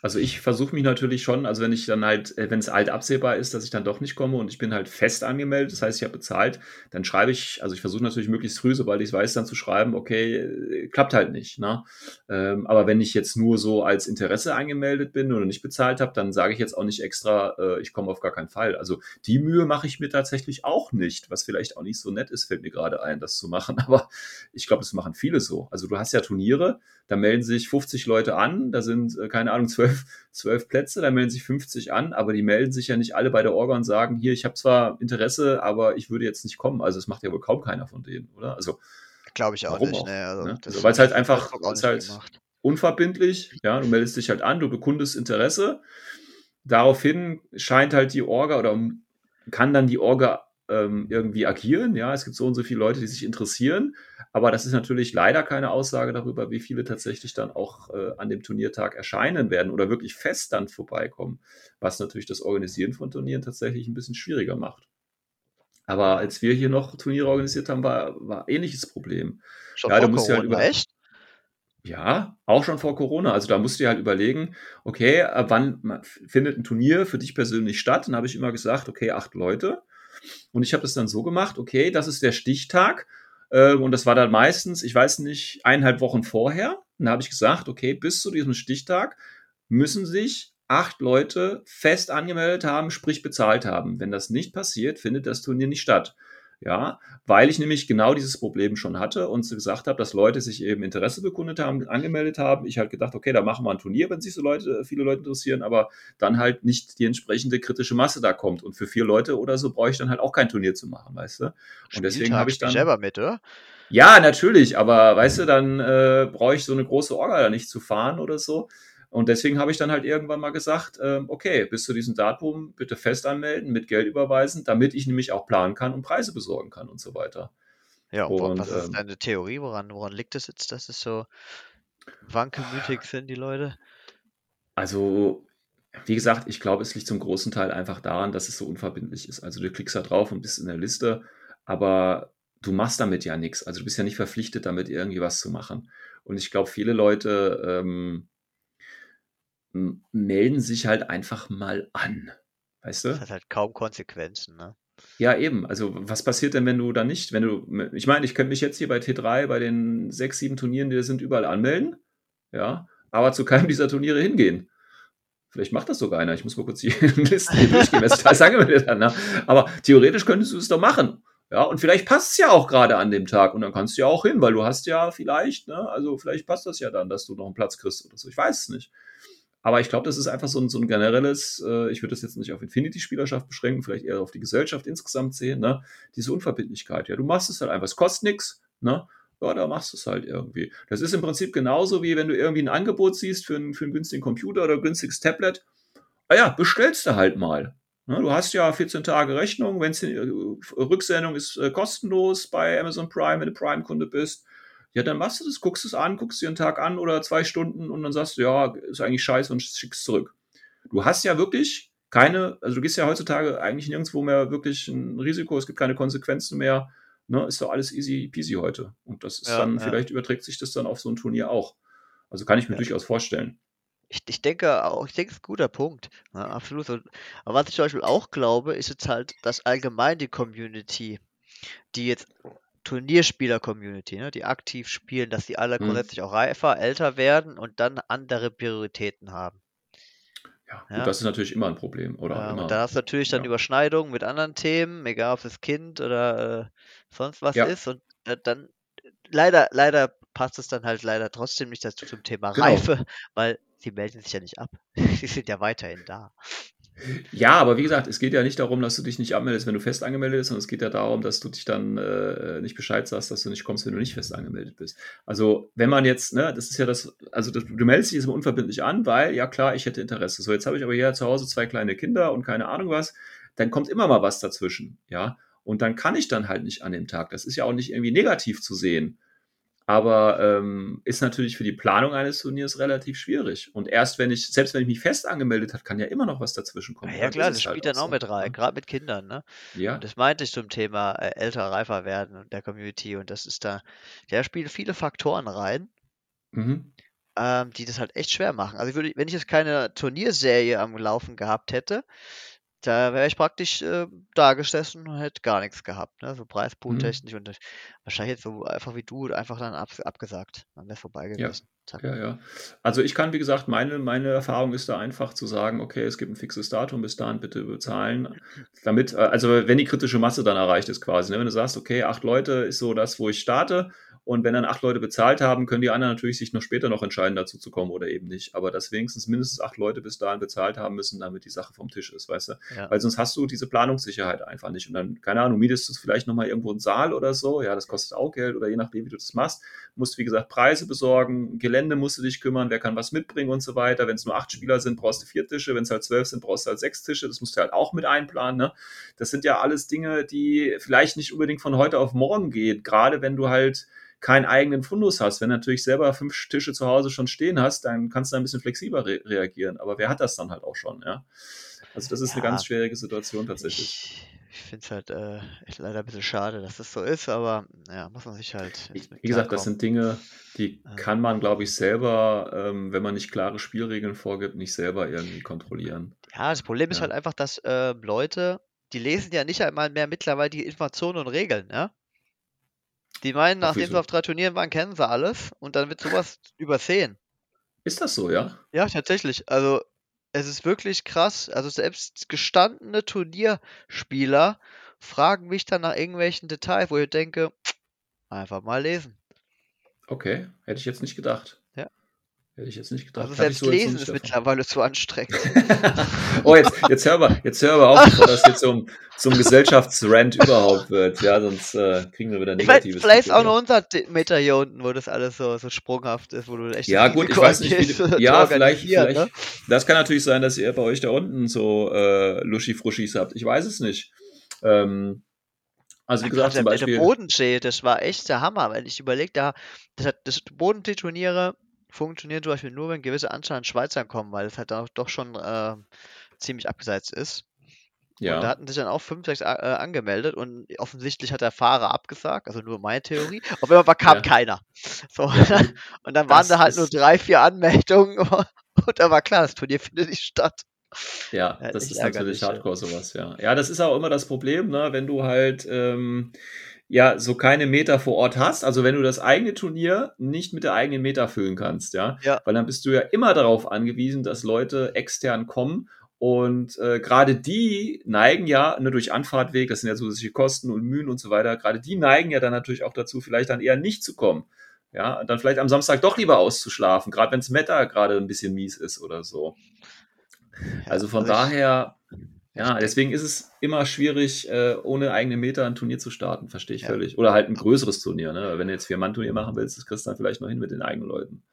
Also ich versuche mich natürlich schon, also wenn ich dann halt, äh, wenn es halt absehbar ist, dass ich dann doch nicht komme und ich bin halt fest angemeldet, das heißt, ich habe bezahlt, dann schreibe ich, also ich versuche natürlich möglichst früh, sobald ich weiß, dann zu schreiben, okay, äh, klappt halt nicht. Ne? Ähm, aber wenn ich jetzt nur so als Interesse angemeldet bin oder nicht bezahlt habe, dann sage ich jetzt auch nicht extra, äh, ich komme auf gar keinen Fall. Also die Mühe mache ich mir tatsächlich auch nicht, was vielleicht auch nicht so nett ist, fällt mir gerade ein, das zu machen. Aber ich glaube, das machen viele so. Also du hast ja Turniere, da melden sich 50 Leute an, da sind, äh, keine Ahnung, 12, 12 Plätze, da melden sich 50 an, aber die melden sich ja nicht alle bei der Orga und sagen, hier, ich habe zwar Interesse, aber ich würde jetzt nicht kommen. Also das macht ja wohl kaum keiner von denen, oder? Also Glaube ich auch nicht, auch? ne, also Ne? Also, weil es halt einfach, ist halt gemacht. unverbindlich, ja, du meldest dich halt an, du bekundest Interesse. Daraufhin scheint halt die Orga oder kann dann die Orga ähm, irgendwie agieren. Ja, es gibt so und so viele Leute, die sich interessieren. Aber das ist natürlich leider keine Aussage darüber, wie viele tatsächlich dann auch äh, an dem Turniertag erscheinen werden oder wirklich fest dann vorbeikommen, was natürlich das Organisieren von Turnieren tatsächlich ein bisschen schwieriger macht. Aber als wir hier noch Turniere organisiert haben, war, war ähnliches Problem. Schon ja, vor du musst ja halt Corona, über, echt? ja, auch schon vor Corona. Also da musst du dir halt überlegen, okay, wann findet ein Turnier für dich persönlich statt? Dann habe ich immer gesagt, okay, acht Leute. Und ich habe das dann so gemacht, okay, das ist der Stichtag. Ähm, und das war dann meistens, ich weiß nicht, eineinhalb Wochen vorher. Und da habe ich gesagt, okay, bis zu diesem Stichtag müssen sich acht Leute fest angemeldet haben, sprich bezahlt haben. Wenn das nicht passiert, findet das Turnier nicht statt. Ja, weil ich nämlich genau dieses Problem schon hatte und so gesagt habe, dass Leute sich eben Interesse bekundet haben, angemeldet haben. Ich halt gedacht, okay, da machen wir ein Turnier, wenn sich so Leute, viele Leute interessieren, aber dann halt nicht die entsprechende kritische Masse da kommt. Und für vier Leute oder so brauche ich dann halt auch kein Turnier zu machen, weißt du? Und deswegen Spieltag habe ich dann. selber mit, oder? Ja, natürlich, aber weißt du, dann äh, brauche ich so eine große Orga da nicht zu fahren oder so. Und deswegen habe ich dann halt irgendwann mal gesagt, ähm, okay, bis zu diesem Datum bitte fest anmelden, mit Geld überweisen, damit ich nämlich auch planen kann und Preise besorgen kann und so weiter. Ja, und, wa- Und was ist ähm, deine Theorie? Woran, woran liegt es jetzt, dass es so wankelmütig sind, die Leute? also, wie gesagt, ich glaube, es liegt zum großen Teil einfach daran, dass es so unverbindlich ist. Also du klickst da drauf und bist in der Liste, aber du machst damit ja nichts. Also du bist ja nicht verpflichtet, damit irgendwie was zu machen. Und ich glaube, viele Leute ähm, melden sich halt einfach mal an. Weißt Das du? hat halt kaum Konsequenzen, ne? Ja, eben. Also, was passiert denn, wenn du da nicht, wenn du, ich meine, ich könnte mich jetzt hier bei T3 bei den sechs, sieben Turnieren, die da sind, überall anmelden. Ja, aber zu keinem dieser Turniere hingehen. Vielleicht macht das sogar einer. Ich muss mal kurz die Listen hier durchgehen, wer sich da alles angemeldet hat. Ne? Aber theoretisch könntest du es doch machen. Ja, und vielleicht passt es ja auch gerade an dem Tag und dann kannst du ja auch hin, weil du hast ja vielleicht, ne, also vielleicht passt das ja dann, dass du noch einen Platz kriegst oder so. Ich weiß es nicht. Aber ich glaube, das ist einfach so ein, so ein generelles, äh, ich würde das jetzt nicht auf Infinity-Spielerschaft beschränken, vielleicht eher auf die Gesellschaft insgesamt sehen, ne? Diese Unverbindlichkeit. Ja, du machst es halt einfach, es kostet nichts, ne? Ja, da machst du es halt irgendwie. Das ist im Prinzip genauso, wie wenn du irgendwie ein Angebot siehst für einen, für einen günstigen Computer oder ein günstiges Tablet. Ah ja, bestellst du halt mal. Ne, du hast ja 14 Tage Rechnung, wenn es Rücksendung ist äh, kostenlos bei Amazon Prime, wenn du Prime-Kunde bist. Ja, dann machst du das, guckst es an, guckst dir einen Tag an oder zwei Stunden und dann sagst du, ja, ist eigentlich scheiße und schickst zurück. Du hast ja wirklich keine, also du gehst ja heutzutage eigentlich nirgendwo mehr wirklich ein Risiko, es gibt keine Konsequenzen mehr. Ne, ist doch alles easy peasy heute. Und das ist Ja, dann, ja. vielleicht überträgt sich das dann auf so ein Turnier auch. Also kann ich mir Ja. durchaus vorstellen. Ich, ich denke auch, ich denke, es ist ein guter Punkt. Absolut. Und, aber was ich zum Beispiel auch glaube, ist jetzt halt, dass allgemein die Community, die jetzt Turnierspieler-Community, ne, die aktiv spielen, dass die alle Hm. grundsätzlich auch reifer, älter werden und dann andere Prioritäten haben. Ja, Ja. gut, das ist natürlich immer ein Problem. Oder Ähm, immer. und da hast du natürlich dann ja. Überschneidungen mit anderen Themen, egal ob das Kind oder äh, sonst was Ja. ist. Und äh, dann leider, leider passt es dann halt leider trotzdem nicht dazu zum Thema Genau. Reife, weil sie melden sich ja nicht ab. Sie sind ja weiterhin da. Ja, aber wie gesagt, es geht ja nicht darum, dass du dich nicht abmeldest, wenn du fest angemeldet bist, sondern es geht ja darum, dass du dich dann äh, nicht Bescheid sagst, dass du nicht kommst, wenn du nicht fest angemeldet bist. Also, wenn man jetzt, ne, das ist ja das, also das, du meldest dich jetzt mal unverbindlich an, weil, ja klar, ich hätte Interesse. So, jetzt habe ich aber hier zu Hause zwei kleine Kinder und keine Ahnung was, dann kommt immer mal was dazwischen, ja. Und dann kann ich dann halt nicht an dem Tag. Das ist ja auch nicht irgendwie negativ zu sehen. Aber ähm, ist natürlich für die Planung eines Turniers relativ schwierig. Und erst wenn ich, selbst wenn ich mich fest angemeldet habe, kann ja immer noch was dazwischen kommen. Ja, Dann klar, ist das es halt spielt dann auch so, mit rein, ne? gerade mit Kindern, ne? Ja, Und das meinte ich zum Thema äh, älter, reifer werden und der Community. Und das ist da, da spielen viele Faktoren rein, mhm. ähm, die das halt echt schwer machen. Also ich würde, wenn ich jetzt keine Turnierserie am Laufen gehabt hätte, da wäre ich praktisch äh, da gesessen und hätte gar nichts gehabt, ne? So Mhm. preispool-technisch und das- wahrscheinlich jetzt so einfach wie du, einfach dann ab, abgesagt. Dann wäre es vorbei Ja. gewesen. Zack. Ja, ja. Also ich kann, wie gesagt, meine, meine Erfahrung ist da einfach zu sagen, okay, es gibt ein fixes Datum, bis dahin bitte bezahlen. Damit, äh, also wenn die kritische Masse dann erreicht ist quasi, ne? wenn du sagst, okay, acht Leute ist so das, wo ich starte Und wenn dann acht Leute bezahlt haben, können die anderen natürlich sich noch später noch entscheiden, dazu zu kommen oder eben nicht. Aber dass wenigstens mindestens acht Leute bis dahin bezahlt haben müssen, damit die Sache vom Tisch ist, weißt du? Ja. Weil sonst hast du diese Planungssicherheit einfach nicht. Und dann, keine Ahnung, mietest du vielleicht nochmal irgendwo einen Saal oder so. Ja, das kostet auch Geld oder je nachdem, wie du das machst. Musst, wie gesagt, Preise besorgen, Gelände musst du dich kümmern, wer kann was mitbringen und so weiter. Wenn es nur acht Spieler sind, brauchst du vier Tische. Wenn es halt zwölf sind, brauchst du halt sechs Tische. Das musst du halt auch mit einplanen. Ne? Das sind ja alles Dinge, die vielleicht nicht unbedingt von heute auf morgen gehen. Gerade wenn du halt keinen eigenen Fundus hast. Wenn du natürlich selber fünf Tische zu Hause schon stehen hast, dann kannst du ein bisschen flexibler re reagieren. Aber wer hat das dann halt auch schon, ja? Also das ist ja, eine ganz schwierige Situation tatsächlich. Ich, ich finde es halt äh, leider ein bisschen schade, dass das so ist, aber ja, muss man sich halt. Wie gesagt, das sind Dinge, die kann man, glaube ich, selber, ähm, wenn man nicht klare Spielregeln vorgibt, nicht selber irgendwie kontrollieren. Ja, das Problem ja. ist halt einfach, dass äh, Leute, die lesen ja nicht einmal mehr mittlerweile die Informationen und Regeln, ja? Die meinen, nachdem sie auf drei Turnieren waren, kennen sie alles und dann wird sowas übersehen. Ist das so, ja? Ja, tatsächlich. Also, es ist wirklich krass. Also, selbst gestandene Turnierspieler fragen mich dann nach irgendwelchen Details, wo ich denke, einfach mal lesen. Okay, hätte ich jetzt nicht gedacht. Hätte ich jetzt nicht gedacht. Also selbst so lesen ist mittlerweile zu anstrengend. oh, jetzt, jetzt hör mal, jetzt hör mal auf, bevor das jetzt zum, zum Gesellschaftsrand überhaupt wird. Ja, sonst äh, kriegen wir wieder negatives. Ich vielleicht ist auch nur unser Meter hier unten, wo das alles so, so sprunghaft ist, wo du echt. Ja, gut, ich weiß nicht, wie du, ja, vielleicht, vielleicht. Ne? Das kann natürlich sein, dass ihr bei euch da unten so äh, Luschi-Fruschis habt. Ich weiß es nicht. Ähm, also wie gesagt, zum Beispiel. Der Bodensee, das war echt der Hammer, wenn ich überlege, da, das, hat, das Bodensee-Turniere funktioniert zum Beispiel nur, wenn gewisse Anzahl an Schweizern kommen, weil es halt auch doch schon äh, ziemlich abgeseits ist. Ja. Und da hatten sich dann auch fünf, sechs äh, angemeldet und offensichtlich hat der Fahrer abgesagt, also nur meine Theorie. Auf jeden Fall kam ja. keiner. So, ja, und dann waren da halt nur drei, vier Anmeldungen und da war klar, das Turnier findet nicht statt. Ja, ja das ist natürlich Hardcore sowas, ja. Ja, das ist auch immer das Problem, ne, wenn du halt ähm, ja so keine Meter vor Ort hast, also wenn du das eigene Turnier nicht mit der eigenen Meter füllen kannst, ja, ja. weil dann bist du ja immer darauf angewiesen, dass Leute extern kommen und äh, gerade die neigen ja ne, durch Anfahrtweg, das sind ja zusätzliche Kosten und Mühen und so weiter, gerade die neigen ja dann natürlich auch dazu, vielleicht dann eher nicht zu kommen. Ja, dann vielleicht am Samstag doch lieber auszuschlafen, gerade wenn das Wetter gerade ein bisschen mies ist oder so. Also von also daher, ja, deswegen ist es immer schwierig, äh, ohne eigene Meter ein Turnier zu starten, verstehe ich ja. völlig. Oder halt ein größeres Turnier, ne? Wenn du jetzt Vier-Mann-Turnier machen willst, das kriegst du dann vielleicht noch hin mit den eigenen Leuten.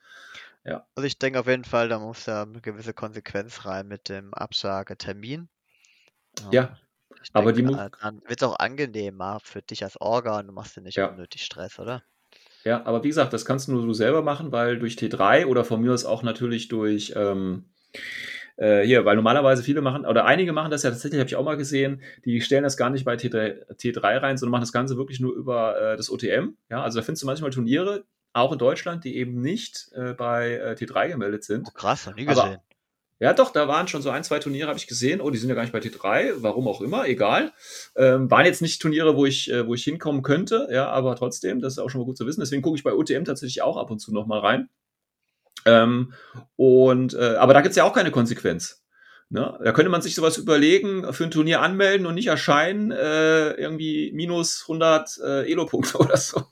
Ja. Also ich denke auf jeden Fall, da muss ja eine gewisse Konsequenz rein mit dem Absagetermin. Ja. Ich aber denke, die dann wird es auch angenehmer für dich als Orga und du machst dir nicht ja. unnötig Stress, oder? Ja, aber wie gesagt, das kannst nur du selber machen, weil durch T3 oder von mir aus auch natürlich durch ähm, äh, hier, weil normalerweise viele machen, oder einige machen das ja tatsächlich, habe ich auch mal gesehen, die stellen das gar nicht bei T3, T3 rein, sondern machen das Ganze wirklich nur über äh, das OTM. Ja, also da findest du manchmal Turniere, auch in Deutschland, die eben nicht äh, bei äh, T3 gemeldet sind. Oh, krass, noch nie gesehen. Aber, ja, doch, da waren schon so ein, zwei Turniere, habe ich gesehen. Oh, die sind ja gar nicht bei T3, warum auch immer, egal. Ähm, waren jetzt nicht Turniere, wo ich, äh, wo ich hinkommen könnte, ja, aber trotzdem, das ist auch schon mal gut zu wissen. Deswegen gucke ich bei OTM tatsächlich auch ab und zu nochmal rein. Ähm, und, äh, aber da gibt es ja auch keine Konsequenz. Ne? Da könnte man sich sowas überlegen, für ein Turnier anmelden und nicht erscheinen, äh, irgendwie minus 100 äh, Elo-Punkte oder so.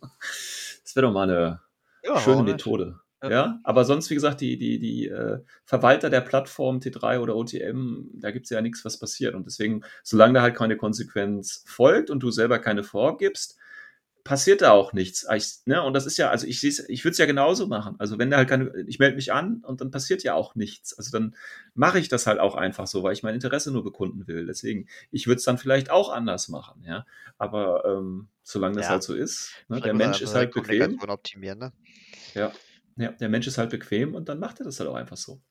Das wäre doch mal eine ja, schöne Methode. Ja. ja. aber sonst, wie gesagt, die, die, die äh, Verwalter der Plattform T3 oder OTM, da gibt es ja nichts, was passiert. Und deswegen, solange da halt keine Konsequenz folgt und du selber keine vorgibst, passiert da auch nichts. Ich, ne? Und das ist ja, also ich sehe ich würde es ja genauso machen. Also wenn da halt keine, ich melde mich an und dann passiert ja auch nichts. Also dann mache ich das halt auch einfach so, weil ich mein Interesse nur bekunden will. Deswegen, ich würde es dann vielleicht auch anders machen, ja. Aber ähm, solange das ja. halt so ist, ne? der Mensch ist halt bequem. Optimieren, ne? Ja. ja, der Mensch ist halt bequem und dann macht er das halt auch einfach so.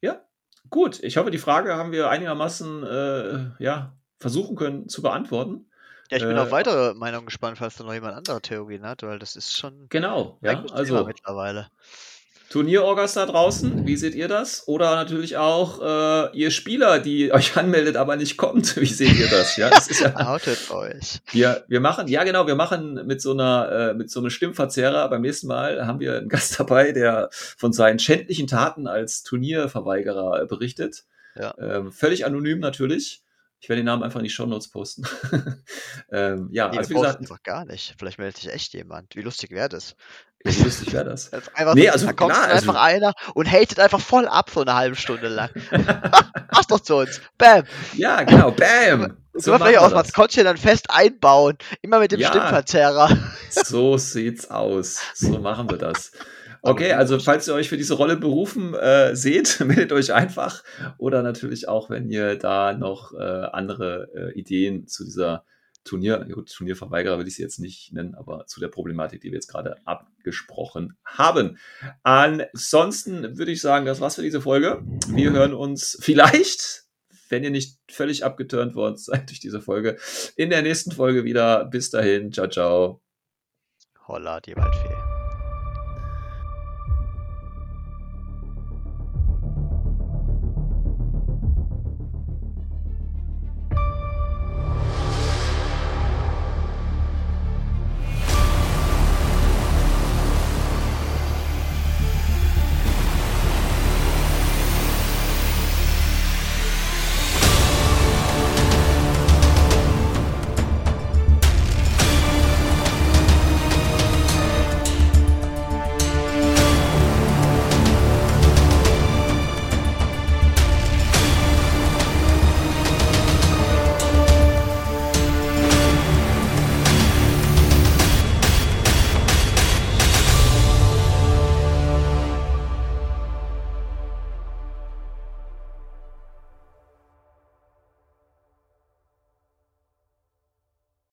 Ja, gut. Ich hoffe, die Frage haben wir einigermaßen äh, ja, versuchen können zu beantworten. Ja, ich bin äh, auf weitere Meinungen gespannt, falls da noch jemand andere Theorien hat, weil das ist schon genau, ja, also mittlerweile. Turnierorgas da draußen, wie seht ihr das? Oder natürlich auch äh, ihr Spieler, die euch anmeldet, aber nicht kommt. Wie seht ihr das? Ja, das ist ja Outet euch. Wir, wir machen, ja genau, wir machen mit so einer, äh, mit so einem Stimmverzerrer. Beim nächsten Mal haben wir einen Gast dabei, der von seinen schändlichen Taten als Turnierverweigerer berichtet. Ja. Ähm, völlig anonym natürlich. Ich werde den Namen einfach in die Shownotes posten. ähm, ja, Nee, also wir wie gesagt, einfach gar nicht. Vielleicht meldet sich echt jemand. Wie lustig wäre das? wie lustig wäre das. Einfach Nee, so, also da kommt klar, einfach also- einer und hatet einfach voll ab so eine halbe Stunde lang. Mach's doch zu uns. Bam. Ja, genau, bam! So So wir vielleicht auch das. Maskottchen dann fest einbauen. Immer mit dem Ja. Stimmverzerrer. So sieht's aus. So machen wir das. Okay, also falls ihr euch für diese Rolle berufen äh, seht, meldet euch einfach. Oder natürlich auch, wenn ihr da noch äh, andere äh, Ideen zu dieser Turnier, gut, Turnierverweigerer will ich sie jetzt nicht nennen, aber zu der Problematik, die wir jetzt gerade abgesprochen haben. Ansonsten würde ich sagen, das war's für diese Folge. Wir hören uns vielleicht, wenn ihr nicht völlig abgeturnt worden seid durch diese Folge, in der nächsten Folge wieder. Bis dahin, ciao, ciao. Holla, die Waldfee.